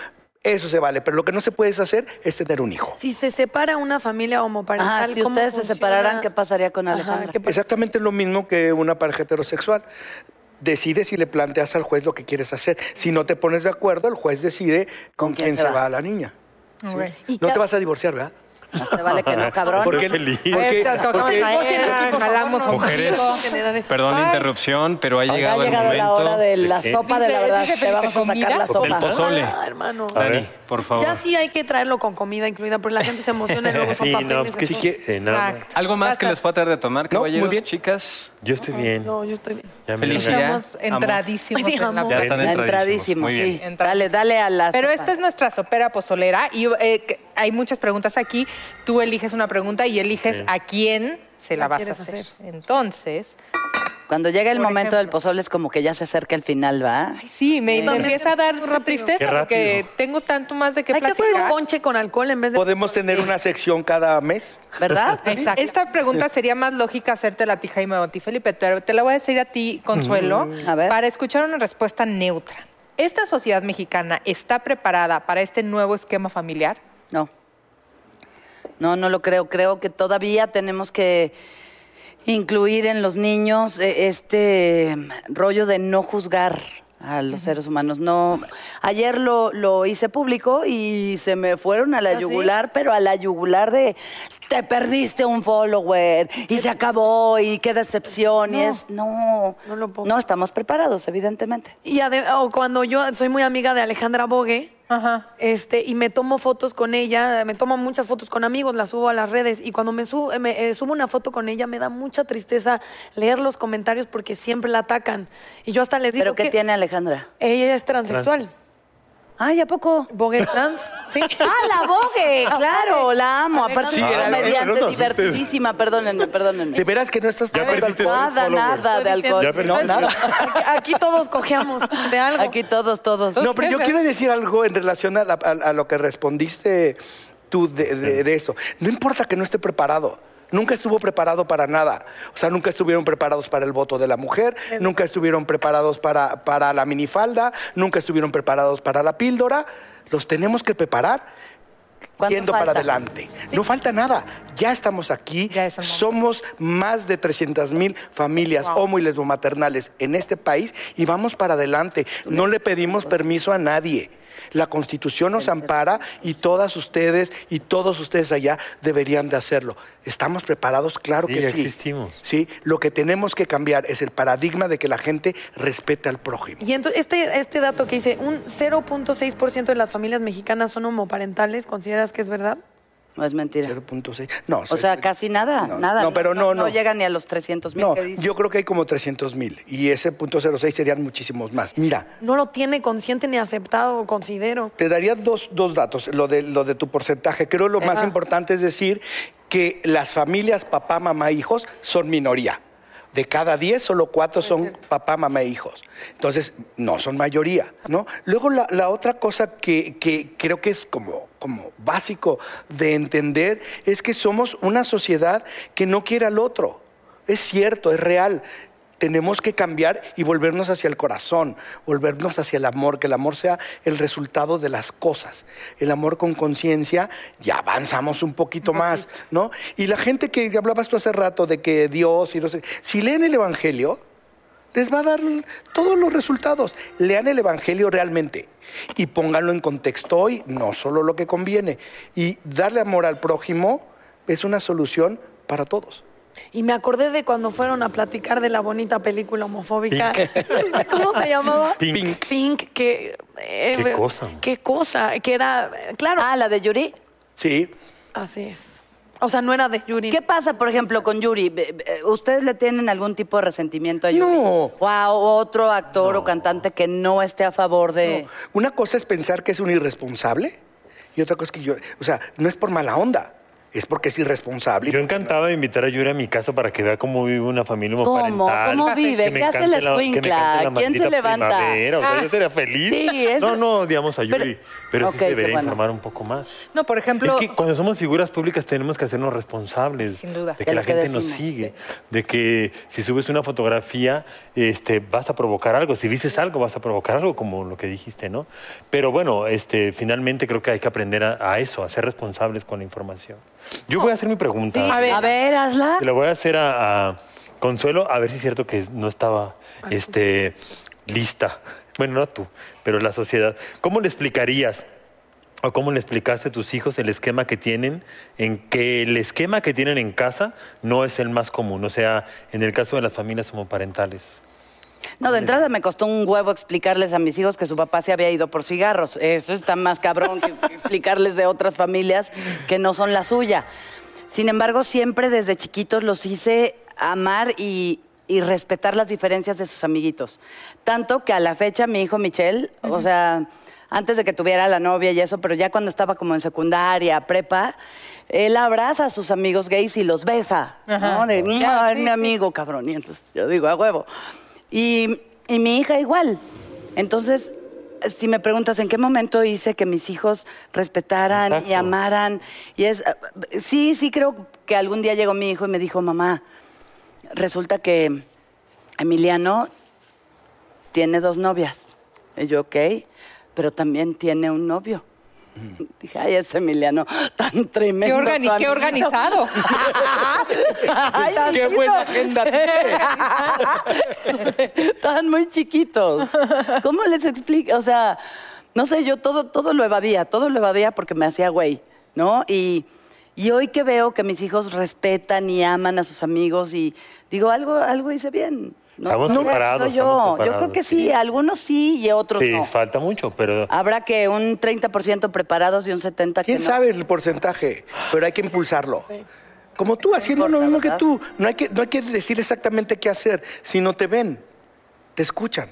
eso se vale, pero lo que no se puede hacer es tener un hijo.
Si se separa una familia homoparental,
Ajá, si
¿cómo
ustedes se separaran, ¿qué pasaría con Alejandra?
Exactamente lo mismo que una pareja heterosexual. Decides y le planteas al juez lo que quieres hacer. Si no te pones de acuerdo, el juez decide con, quién, se va? la niña. ¿Sí?
Ok.
Y
No te vas a divorciar, ¿verdad?
Más te vale que no, cabrón.
Porque,
feliz.
porque- porque-
madera, jalamos
Mujeres, perdón la interrupción, pero ha llegado
ha
el
llegado la
momento
hora de la
qué?
sopa de la verdad.
dice
Te vamos a sacar la
del
sopa.
pozole.
Ah, hermano.
A ver.
Dani, por favor.
Ya sí hay que traerlo con comida incluida, porque la gente se emociona y luego son
Sí,
papeles.
no, pues que
de
sí que... nada.
Exacto.
¿Algo más que les pueda traer de tomar,
No, muy
caballeros,
bien.
chicas?
Yo estoy bien.
No, yo estoy bien.
Ya.
Estamos entradísimos
Ay,
en la
amor.
Ya están
Entradísimos,
Muy bien.
sí. Dale, dale a la
Pero
sopa.
esta es nuestra sopera pozolera y eh, que hay muchas preguntas aquí. Tú eliges una pregunta y eliges a quién se la,
La
vas a hacer.
hacer.
Entonces,
Cuando llega el momento del pozole es como que ya se acerca el final, ¿va?
ay, sí, me, me empieza a dar tristeza porque tengo tanto más de
Hay que hacer un
platicar.
ponche con alcohol en vez de...
¿Podemos tener una sección cada mes?
¿Verdad?
Exacto.
Esta pregunta sería más lógica hacerte a ti, Jaime o a ti, Felipe, pero te la voy a decir a ti, Consuelo,
A ver.
para escuchar una respuesta neutra. ¿Esta sociedad mexicana está preparada para este nuevo esquema familiar?
No. No, no lo creo. Creo que todavía tenemos que incluir en los niños eh, este rollo de no juzgar a los seres humanos. No, ayer lo, lo hice público y se me fueron a la
¿Ah, sí?
yugular, pero a la yugular de te perdiste un follower y se acabó y qué decepción y
No.
es no,
No lo puedo
no estamos preparados evidentemente.
Y o cuando yo soy muy amiga de Alejandra Bogue,
Ajá.
este, y me tomo fotos con ella, me tomo muchas fotos con amigos, las subo a las redes, y cuando me, subo, me eh, subo una foto con ella, me da mucha tristeza leer los comentarios porque siempre la atacan. Y yo hasta les digo
Pero ¿qué
que
tiene Alejandra?
ella es transexual.
Ay, ¿a poco?
Bogue es trans, sí.
Ah, la Vogue, claro, la amo. Aparte,
Sí,
es una
a ver,
comediante divertidísima, perdónenme, perdónenme.
De veras que no estás
Ya perdiste
Nada, de alcohol.
Ya perdiste.
No, nada.
Aquí, todos cojeamos de algo.
Aquí todos, todos.
No, pero yo quiero decir algo en relación a, la- a- a lo que respondiste tú de, de- de eso. No importa que no esté preparado. Nunca estuvo preparado para nada. O sea, nunca estuvieron preparados para el voto de la mujer, nunca estuvieron preparados para, para la minifalda, nunca estuvieron preparados para la píldora. Los tenemos que preparar
¿Cuánto
yendo para adelante. No falta nada. Ya estamos aquí.
Ya es.
Somos más de 300 mil familias homo y lesbomaternales en este país y vamos para adelante. No le pedimos permiso a nadie. La Constitución nos ampara y todas ustedes y todos ustedes allá deberían de hacerlo. ¿Estamos preparados? Claro
Sí,
que sí.
existimos.
Sí, lo que tenemos que cambiar es el paradigma de que la gente respete al prójimo.
Y entonces, este, este dato que dice, un 0.6% de las familias mexicanas son homoparentales, ¿consideras que es verdad?
No es mentira.
0.6. No,
O sea, casi nada,
no,
nada.
No, pero no, no.
No llega ni a los 300 mil
No,
que dice.
yo creo que hay como 300 mil y ese punto 06 serían muchísimos más. Mira,
No lo tiene consciente ni aceptado, considero.
te daría dos, dos datos, lo de, lo de tu porcentaje. Creo lo más importante es decir que las familias papá, mamá, hijos son minoría. De cada 10, solo cuatro son papá, mamá e hijos. Entonces, no son mayoría, ¿no? Luego, la, la otra cosa que, que creo que es como, como básico de entender es que somos una sociedad que no quiere al otro. Es cierto, es real. Tenemos que cambiar y volvernos hacia el corazón, volvernos hacia el amor, que el amor sea el resultado de las cosas. El amor con conciencia, ya avanzamos un poquito más, ¿no? Y la gente que hablabas tú hace rato de que Dios y no sé, si leen el Evangelio, les va a dar todos los resultados. Lean el Evangelio realmente y pónganlo en contexto hoy, no solo lo que conviene. Y darle amor al prójimo es una solución para todos.
Y me acordé de cuando fueron a platicar de la bonita película homofóbica. ¿Cómo se llamaba?
Pink.
Pink, que... eh,
Qué cosa.
Qué cosa, que era... Claro,
Ah, la de Yuri.
Sí,
así es. O sea, no era de Yuri.
¿Qué pasa, por ejemplo, con Yuri? Be- ¿Ustedes le tienen algún tipo de resentimiento a Yuri?
No.
O a otro actor o cantante que no esté a favor de...
Una cosa es pensar que es un irresponsable y otra cosa es que yo, o sea, no es por mala onda, es porque es irresponsable.
Yo encantado de invitar a Yuri a mi casa para que vea cómo vive una familia
¿Cómo?
homoparental.
¿Cómo vive?
Que me
¿Qué hace
la-
escuincla? ¿Quién se levanta?
primavera, O sea,
Ah.
yo sería feliz.
Sí, eso-
No, no odiamos a Yuri,
Pero-
sí se debería
bueno.
informar un poco más.
No, por ejemplo,
Es que cuando somos figuras públicas tenemos que hacernos responsables
Sin duda.
de que la
que
gente nos sigue, de que si subes una fotografía este, vas a provocar algo, si dices algo vas a provocar algo, como lo que dijiste, ¿no? Pero bueno, este, finalmente creo que hay que aprender a, a eso, a ser responsables con la información. Yo voy a hacer mi pregunta.
Sí, a ver.
A ver, hazla.
Se la voy a hacer a, a Consuelo, a ver si es cierto que no estaba este, lista. Bueno, no tú, pero la sociedad. ¿Cómo le explicarías o cómo le explicaste a tus hijos el esquema que tienen, en que el esquema que tienen en casa no es el más común? O sea, en el caso de las familias homoparentales.
No, de entrada me costó un huevo explicarles a mis hijos que su papá se había ido por cigarros. Eso está más cabrón que explicarles de otras familias que no son la suya. Sin embargo, siempre desde chiquitos los hice amar y, y respetar las diferencias de sus amiguitos. Tanto que a la fecha mi hijo Michelle, o sea, antes de que tuviera la novia y eso, pero ya cuando estaba como en secundaria, prepa, él abraza a sus amigos gays y los besa,
Ajá.
¿no? De,
Claro,
"Mua, es
sí,
mi
sí.
amigo, cabrón. Y entonces yo digo, a huevo. Y, y mi hija igual. Entonces, si me preguntas en qué momento hice que mis hijos respetaran y amaran, y es, sí, sí creo que algún día llegó mi hijo y me dijo, mamá, resulta que Emiliano tiene dos novias. Y yo, ok, pero también tiene un novio. Dije, ay, ese Emiliano, tan tremendo.
Qué, organi-
tu
qué
amiguito".
organizado.
Ay,
Qué buena agenda.
Estaban muy chiquitos. ¿Cómo les explico? O sea, no sé, yo todo, todo lo evadía, todo lo evadía porque me hacía güey, ¿no? Y, y hoy que veo que mis hijos respetan y aman a sus amigos y digo, algo, algo hice bien. No,
Estamos
no,
preparados,
soy yo.
estamos
yo creo que sí,
sí.
algunos sí y otros
Sí,
no.
falta mucho, pero
Habrá que un 30% preparados y un 70% que
¿Quién
no.
sabe el porcentaje? Pero hay que impulsarlo. Como tú, haciendo lo mismo que tú. No hay que, no hay que decir exactamente qué hacer. Si no te ven, te escuchan.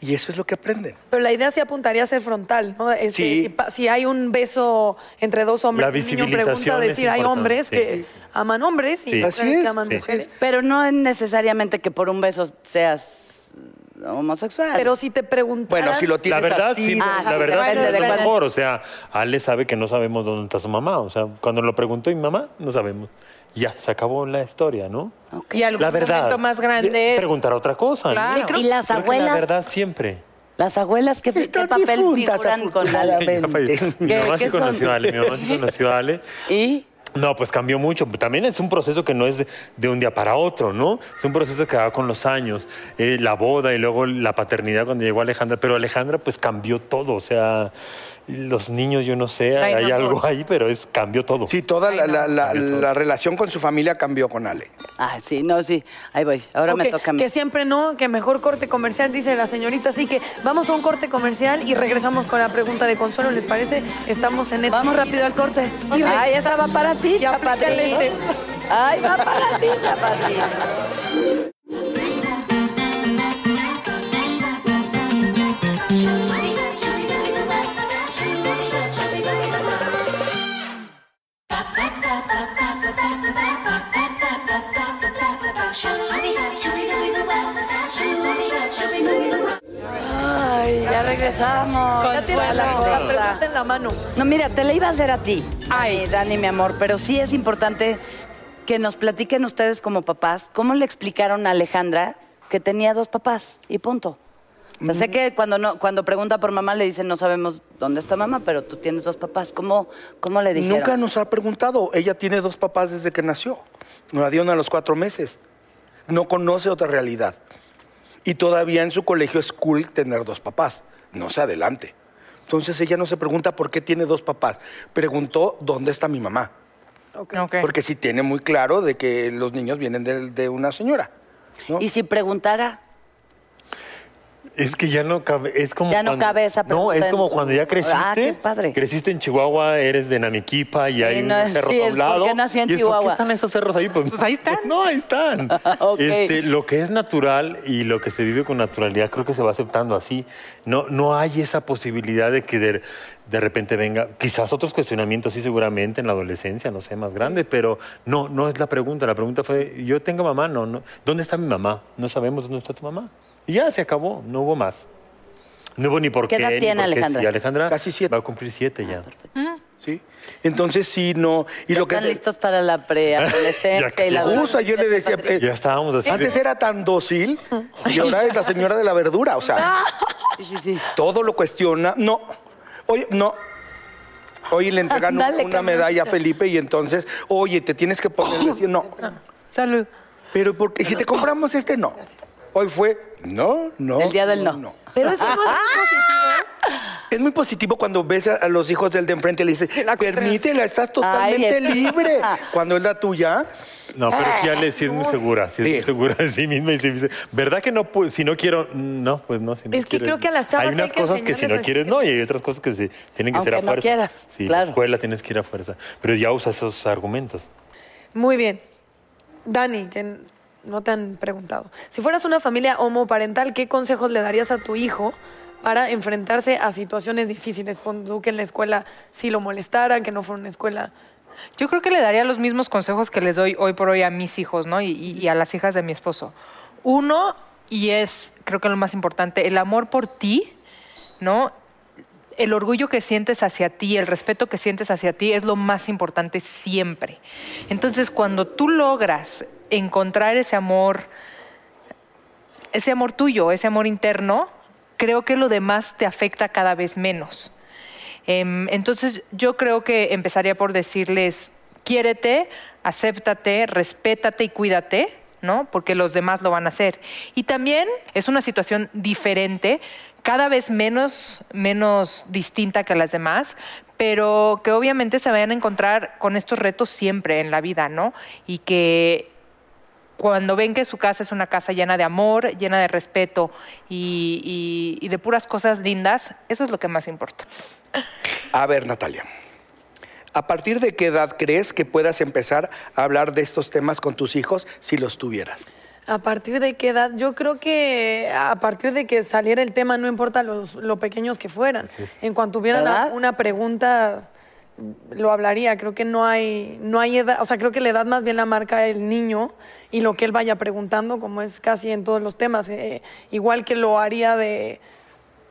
Y eso es lo que aprenden.
Pero la idea sí apuntaría a ser frontal, ¿no? Este,
Sí.
si, pa- si hay un beso entre dos hombres,
La
un niño pregunta
visibilización es
decir, hay hombres
sí.
que aman hombres y mujeres
es,
que aman
sí.
mujeres.
Pero no es necesariamente que por un beso seas homosexual.
Pero si te preguntaran...
Bueno, si lo
la
tienes
verdad,
así,
sí,
Ah,
la
sí,
verdad
depende
sí es lo mejor. O sea, Ale sabe que no sabemos dónde está su mamá. O sea, cuando lo preguntó mi mamá, no sabemos. Ya, se acabó la historia, ¿no?
Y algún
La verdad.
momento más grande.
de- Preguntar otra cosa. ¿no?
Y las
Creo que
abuelas,
La verdad siempre.
las abuelas, ¿qué, qué
Están
papel figuran con la...
afortunadamente.
Mi
¿Qué-
mamá sí conoció a Ale, mi mamá sí conoció a Ale.
¿Y?
No, pues cambió mucho. También es un proceso que no es de, de un día para otro, ¿no? Es un proceso que va con los años. Eh, la boda y luego la paternidad cuando llegó Alejandra. Pero Alejandra pues cambió todo. O sea, los niños, yo no sé,
Traen
hay
amor.
algo ahí, pero es cambió todo.
Sí, toda la, la- relación con su familia cambió con Ale.
Ah, sí, no, sí. Ahí voy. Ahora me toca a mí.
que siempre no, que mejor corte comercial, dice la señorita. Así que vamos a un corte comercial y regresamos con la pregunta de Consuelo. ¿Les parece? Estamos en Netflix.
Vamos rápido al corte. Ay, esa va para ti,
Ya.
Ay, va para ti, chaparrín. Ay, ya regresamos.
Ya tienes la, la pregunta en la mano.
No, mira, te la iba a hacer a ti.
Ay.
Dani, mi amor, pero sí es importante que nos platiquen ustedes como papás cómo le explicaron a Alejandra que tenía dos papás y punto. O sea, sé que cuando, no, cuando pregunta por mamá le dicen no sabemos dónde está mamá, pero tú tienes dos papás. ¿Cómo, cómo le dijeron?
Nunca nos ha preguntado. Ella tiene dos papás desde que nació. Nos la dieron a los cuatro meses. No conoce otra realidad. Y todavía en su colegio es cool tener dos papás. No se adelante. Entonces ella no se pregunta por qué tiene dos papás. Preguntó dónde está mi mamá.
Ok.
Porque sí tiene muy claro de que los niños vienen de, de una señora. ¿no?
Y si preguntara,
Es que ya no cabe, es como
Ya no
cuando-
cabe esa
No,
pregunta
es
en
como
su-
cuando ya creciste.
Ah, qué padre.
Creciste en Chihuahua, eres de Namiquipa y hay
no
un
es-
cerro
sí, es
doblado.
porque nací en
y es, ¿Por
Chihuahua.
qué están esos cerros ahí? Pues,
Pues ahí están.
No, ahí están. Este, lo que es natural y lo que se vive con naturalidad creo que se va aceptando así. No, no hay esa posibilidad de que de, de repente venga, quizás otros cuestionamientos sí seguramente en la adolescencia, no sé, más grande, pero no, no es la pregunta. La pregunta fue, yo tengo mamá, no, no. ¿Dónde está mi mamá? No sabemos dónde está tu mamá. Y ya se acabó, no hubo más. No hubo ni por
¿Qué
qué.
edad
ni
tiene
por qué
Alejandra?
sí. Alejandra
Casi siete.
va a cumplir siete ya.
¿sí? Entonces sí, no. Y
ya
lo que
están listos para la preadolescencia
Ya
y la
gusta, yo le decía, eh,
Ya estábamos así. de-
antes era tan dócil y ahora es la señora de la verdura. O sea,
Sí, sí, sí.
todo lo cuestiona. No, oye, no. Oye, le entregan un-
Ándale,
una medalla a Felipe y entonces, oye, te tienes que poner. decir, No,
Salud.
pero porque si te compramos este, no. Hoy fue, no, no.
El día del no.
Pero eso no es muy positivo.
Es muy positivo cuando ves a, a los hijos del de enfrente y le dices,
la
permítela, estás totalmente
Ay,
libre. Cuando es la tuya,
No, pero sí, Ale sí es muy segura, sí es muy segura de sí misma y sí dice, ¿verdad que no pu- si no quiero? No, pues no, si no
Es que creo que a las chavas
Hay unas
hay que
cosas que si no quieres no y hay otras cosas que sí, tienen que ser a
Aunque no
fuerza.
quieras,
Sí,
claro.
la escuela tienes que ir a fuerza, pero ya usas esos argumentos.
Muy bien. Dani, que no te han preguntado. Si fueras una familia homoparental, ¿qué consejos le darías a tu hijo para enfrentarse a situaciones difíciles? Pon tú que en la escuela sí lo molestaran, que no fuera una escuela.
Yo creo que le daría los mismos consejos que les doy hoy por hoy a mis hijos, ¿no? Y, y- a las hijas de mi esposo. Uno, y es creo que lo más importante, el amor por ti, ¿no? El orgullo que sientes hacia ti, el respeto que sientes hacia ti es lo más importante siempre. Entonces, cuando tú logras encontrar ese amor, ese amor tuyo, ese amor interno, creo que lo demás te afecta cada vez menos. Em, entonces yo creo que empezaría por decirles, quiérete, acéptate, respétate y cuídate, ¿no? Porque los demás lo van a hacer. Y también es una situación diferente, cada vez menos, menos distinta que las demás, pero que obviamente se vayan a encontrar con estos retos siempre en la vida, ¿no? Y que cuando ven que su casa es una casa llena de amor, llena de respeto y, y- y de puras cosas lindas, eso es lo que más importa.
A ver, Natalia. ¿A partir de qué edad crees que puedas empezar a hablar de estos temas con tus hijos si los tuvieras?
¿A partir de qué edad? Yo creo que a partir de que saliera el tema, no importa los, lo pequeños que fueran. En cuanto hubiera una pregunta, lo hablaría. Creo que no hay, no hay edad, o sea, creo que la edad más bien la marca el niño y lo que él vaya preguntando, como es casi en todos los temas. Eh, igual que lo haría de,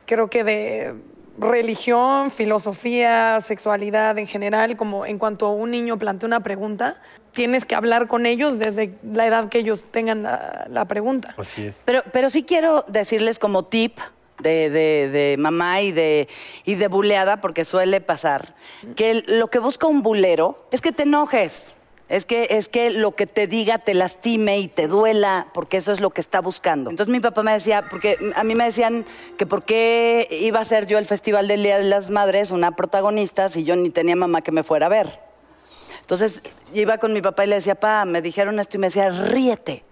creo que de religión, filosofía, sexualidad en general, como en cuanto un niño plantea una pregunta, tienes que hablar con ellos desde la edad que ellos tengan la, la pregunta.
Así es.
Pero, pero sí quiero decirles como tip de, de- de mamá y de, y de buleada, porque suele pasar, que lo que busca un bulero es que te enojes. Es que, es que lo que te diga te lastime y te duela, porque eso es lo que está buscando. Entonces mi papá me decía, porque a mí me decían que por qué iba a ser yo el Festival del Día de las Madres una protagonista si yo ni tenía mamá que me fuera a ver. Entonces iba con mi papá y le decía, pa, me dijeron esto y me decía, ríete.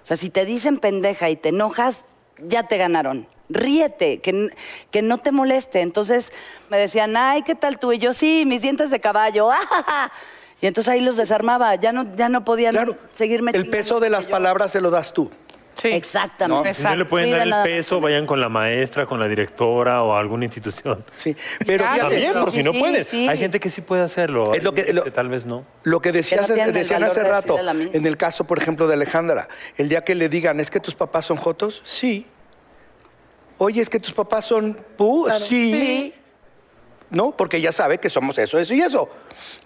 O sea, si te dicen pendeja y te enojas, ya te ganaron. Ríete, que, que no te moleste. Entonces me decían, ay, ¿qué tal tú? Y yo, sí, mis dientes de caballo. ajaja". Y entonces ahí los desarmaba. Ya no, ya no podían
Claro,
seguirme
el peso de las
yo-
palabras se lo das tú.
Sí.
Exactamente.
Si no le pueden
Cuida
dar el peso, vayan con la maestra, con la directora o alguna institución.
Sí, pero
También,
sí,
por
sí,
si no
sí,
pueden.
sí.
Hay gente que sí puede hacerlo.
Es lo que-
hay gente
lo-
tal vez no.
Lo que decías,
Que no
decían hace
de
rato, en el caso, por ejemplo, de Alejandra, el día que le digan, ¿es que tus papás son jotos? Sí. Oye, ¿es que tus papás son pu? Sí.
Sí.
¿No? Porque ella sabe que somos eso, eso y eso.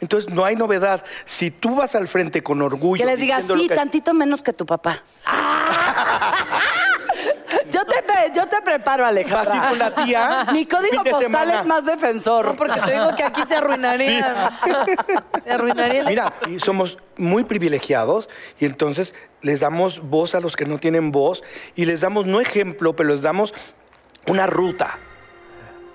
Entonces, no hay novedad. Si tú vas al frente con orgullo...
Que les digas, sí,
que-
tantito menos que tu papá. yo, te, yo te preparo,
Vas a ir
Alejandra.
con la tía.
Mi código postal
semana.
es más defensor.
No, porque te digo que aquí se arruinaría. Se arruinaría. la-
Mira, y somos muy privilegiados y entonces les damos voz a los que no tienen voz y les damos no ejemplo, pero les damos una ruta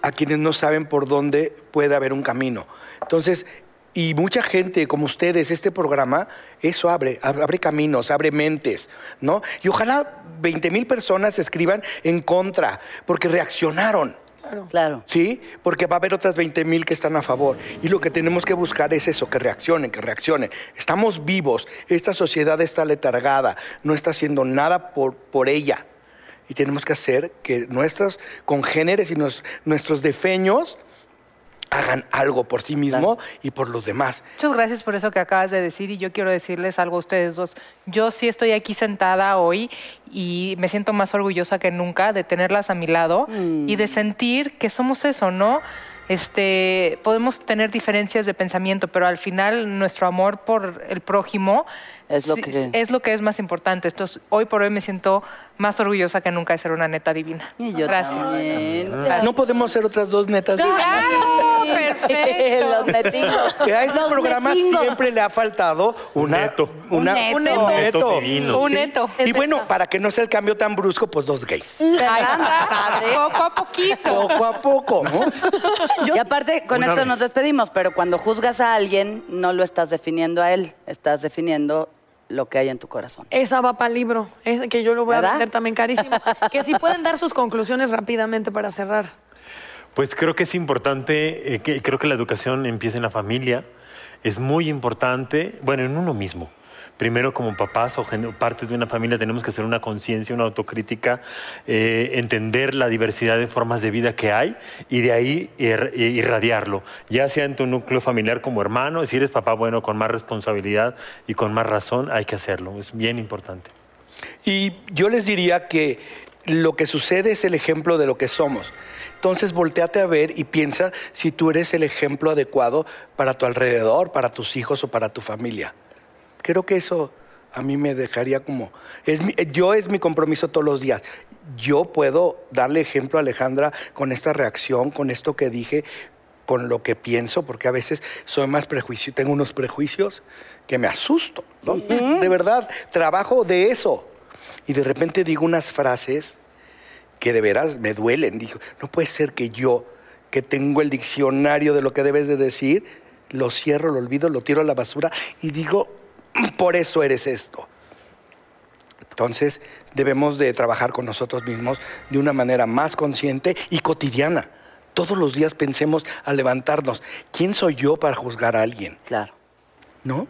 a quienes no saben por dónde puede haber un camino. Entonces, y mucha gente como ustedes, este programa, eso abre, ab- abre caminos, abre mentes, ¿no? Y ojalá 20 mil personas escriban en contra, porque reaccionaron.
Claro.
¿Sí? Porque va a haber otras 20 mil que están a favor. Y lo que tenemos que buscar es eso, que reaccionen, que reaccionen. Estamos vivos, esta sociedad está letargada, no está haciendo nada por, por ella. Y tenemos que hacer que nuestros congéneres y nos- nuestros defeños hagan algo por sí mismo y por los demás.
Muchas gracias por eso que acabas de decir y yo quiero decirles algo a ustedes dos. Yo sí estoy aquí sentada hoy y me siento más orgullosa que nunca de tenerlas a mi lado y de sentir que somos eso, ¿no? Este, podemos tener diferencias de pensamiento, pero al final nuestro amor por el prójimo
Es lo que-
es lo que es más importante. Entonces, hoy por hoy me siento más orgullosa que nunca de ser una neta divina.
Y yo
Gracias.
también.
No podemos ser otras dos netas.
¡Claro! ¡Perfecto!
Los netingos.
Que a este
Los
programa
netingos.
siempre le ha faltado una,
neto.
una-
Un neto.
un
Neto.
Un neto.
Y bueno, para que no sea el cambio tan brusco, pues dos gays.
Poco a poquito.
Poco a poco, ¿no?
Y aparte, con esto
vez.
nos despedimos, pero cuando juzgas a alguien, no lo estás definiendo a él, estás definiendo lo que hay en tu corazón.
Esa va para el libro, que yo lo voy a vender también carísimo. Que si pueden dar sus conclusiones rápidamente para cerrar.
Pues creo que es importante, eh, que, creo que la educación empieza en la familia. Es muy importante, bueno, en uno mismo. Primero, como papás o partes de una familia, tenemos que hacer una conciencia, una autocrítica, eh, entender la diversidad de formas de vida que hay y de ahí ir- irradiarlo, ya sea en tu núcleo familiar como hermano, si eres papá, bueno, con más responsabilidad y con más razón, hay que hacerlo. Es bien importante.
Y yo les diría que lo que sucede es el ejemplo de lo que somos. Entonces volteate a ver y piensa si tú eres el ejemplo adecuado para tu alrededor, para tus hijos o para tu familia. Creo que eso a mí me dejaría como... Es mi- yo es mi compromiso todos los días. Yo puedo darle ejemplo a Alejandra con esta reacción, con esto que dije, con lo que pienso, porque a veces soy más prejuicio, tengo unos prejuicios que me asusto, ¿no? De verdad, trabajo de eso. Y de repente digo unas frases que de veras me duelen. Dijo, no puede ser que yo, que tengo el diccionario de lo que debes de decir, lo cierro, lo olvido, lo tiro a la basura y digo, por eso eres esto. Entonces, debemos de trabajar con nosotros mismos de una manera más consciente y cotidiana. Todos los días pensemos al levantarnos, ¿quién soy yo para juzgar a alguien?
Claro.
¿No?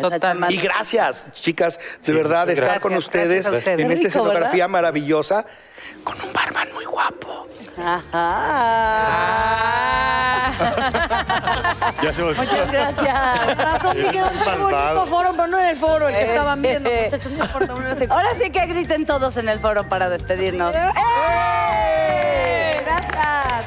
Totalmente.
Y gracias, chicas, de
Sí,
verdad, de estar con ustedes en esta escenografía
¿verdad?
maravillosa con un barman muy guapo.
Ajá.
Ya se volvió.
Muchas gracias.
Razón que quedó un bonito foro, pero no en el foro el que
Eh,
estaban viendo,
eh.
muchachos. No importa, uno
Ahora sí que griten todos en el foro para despedirnos. ¡Eh! Gracias.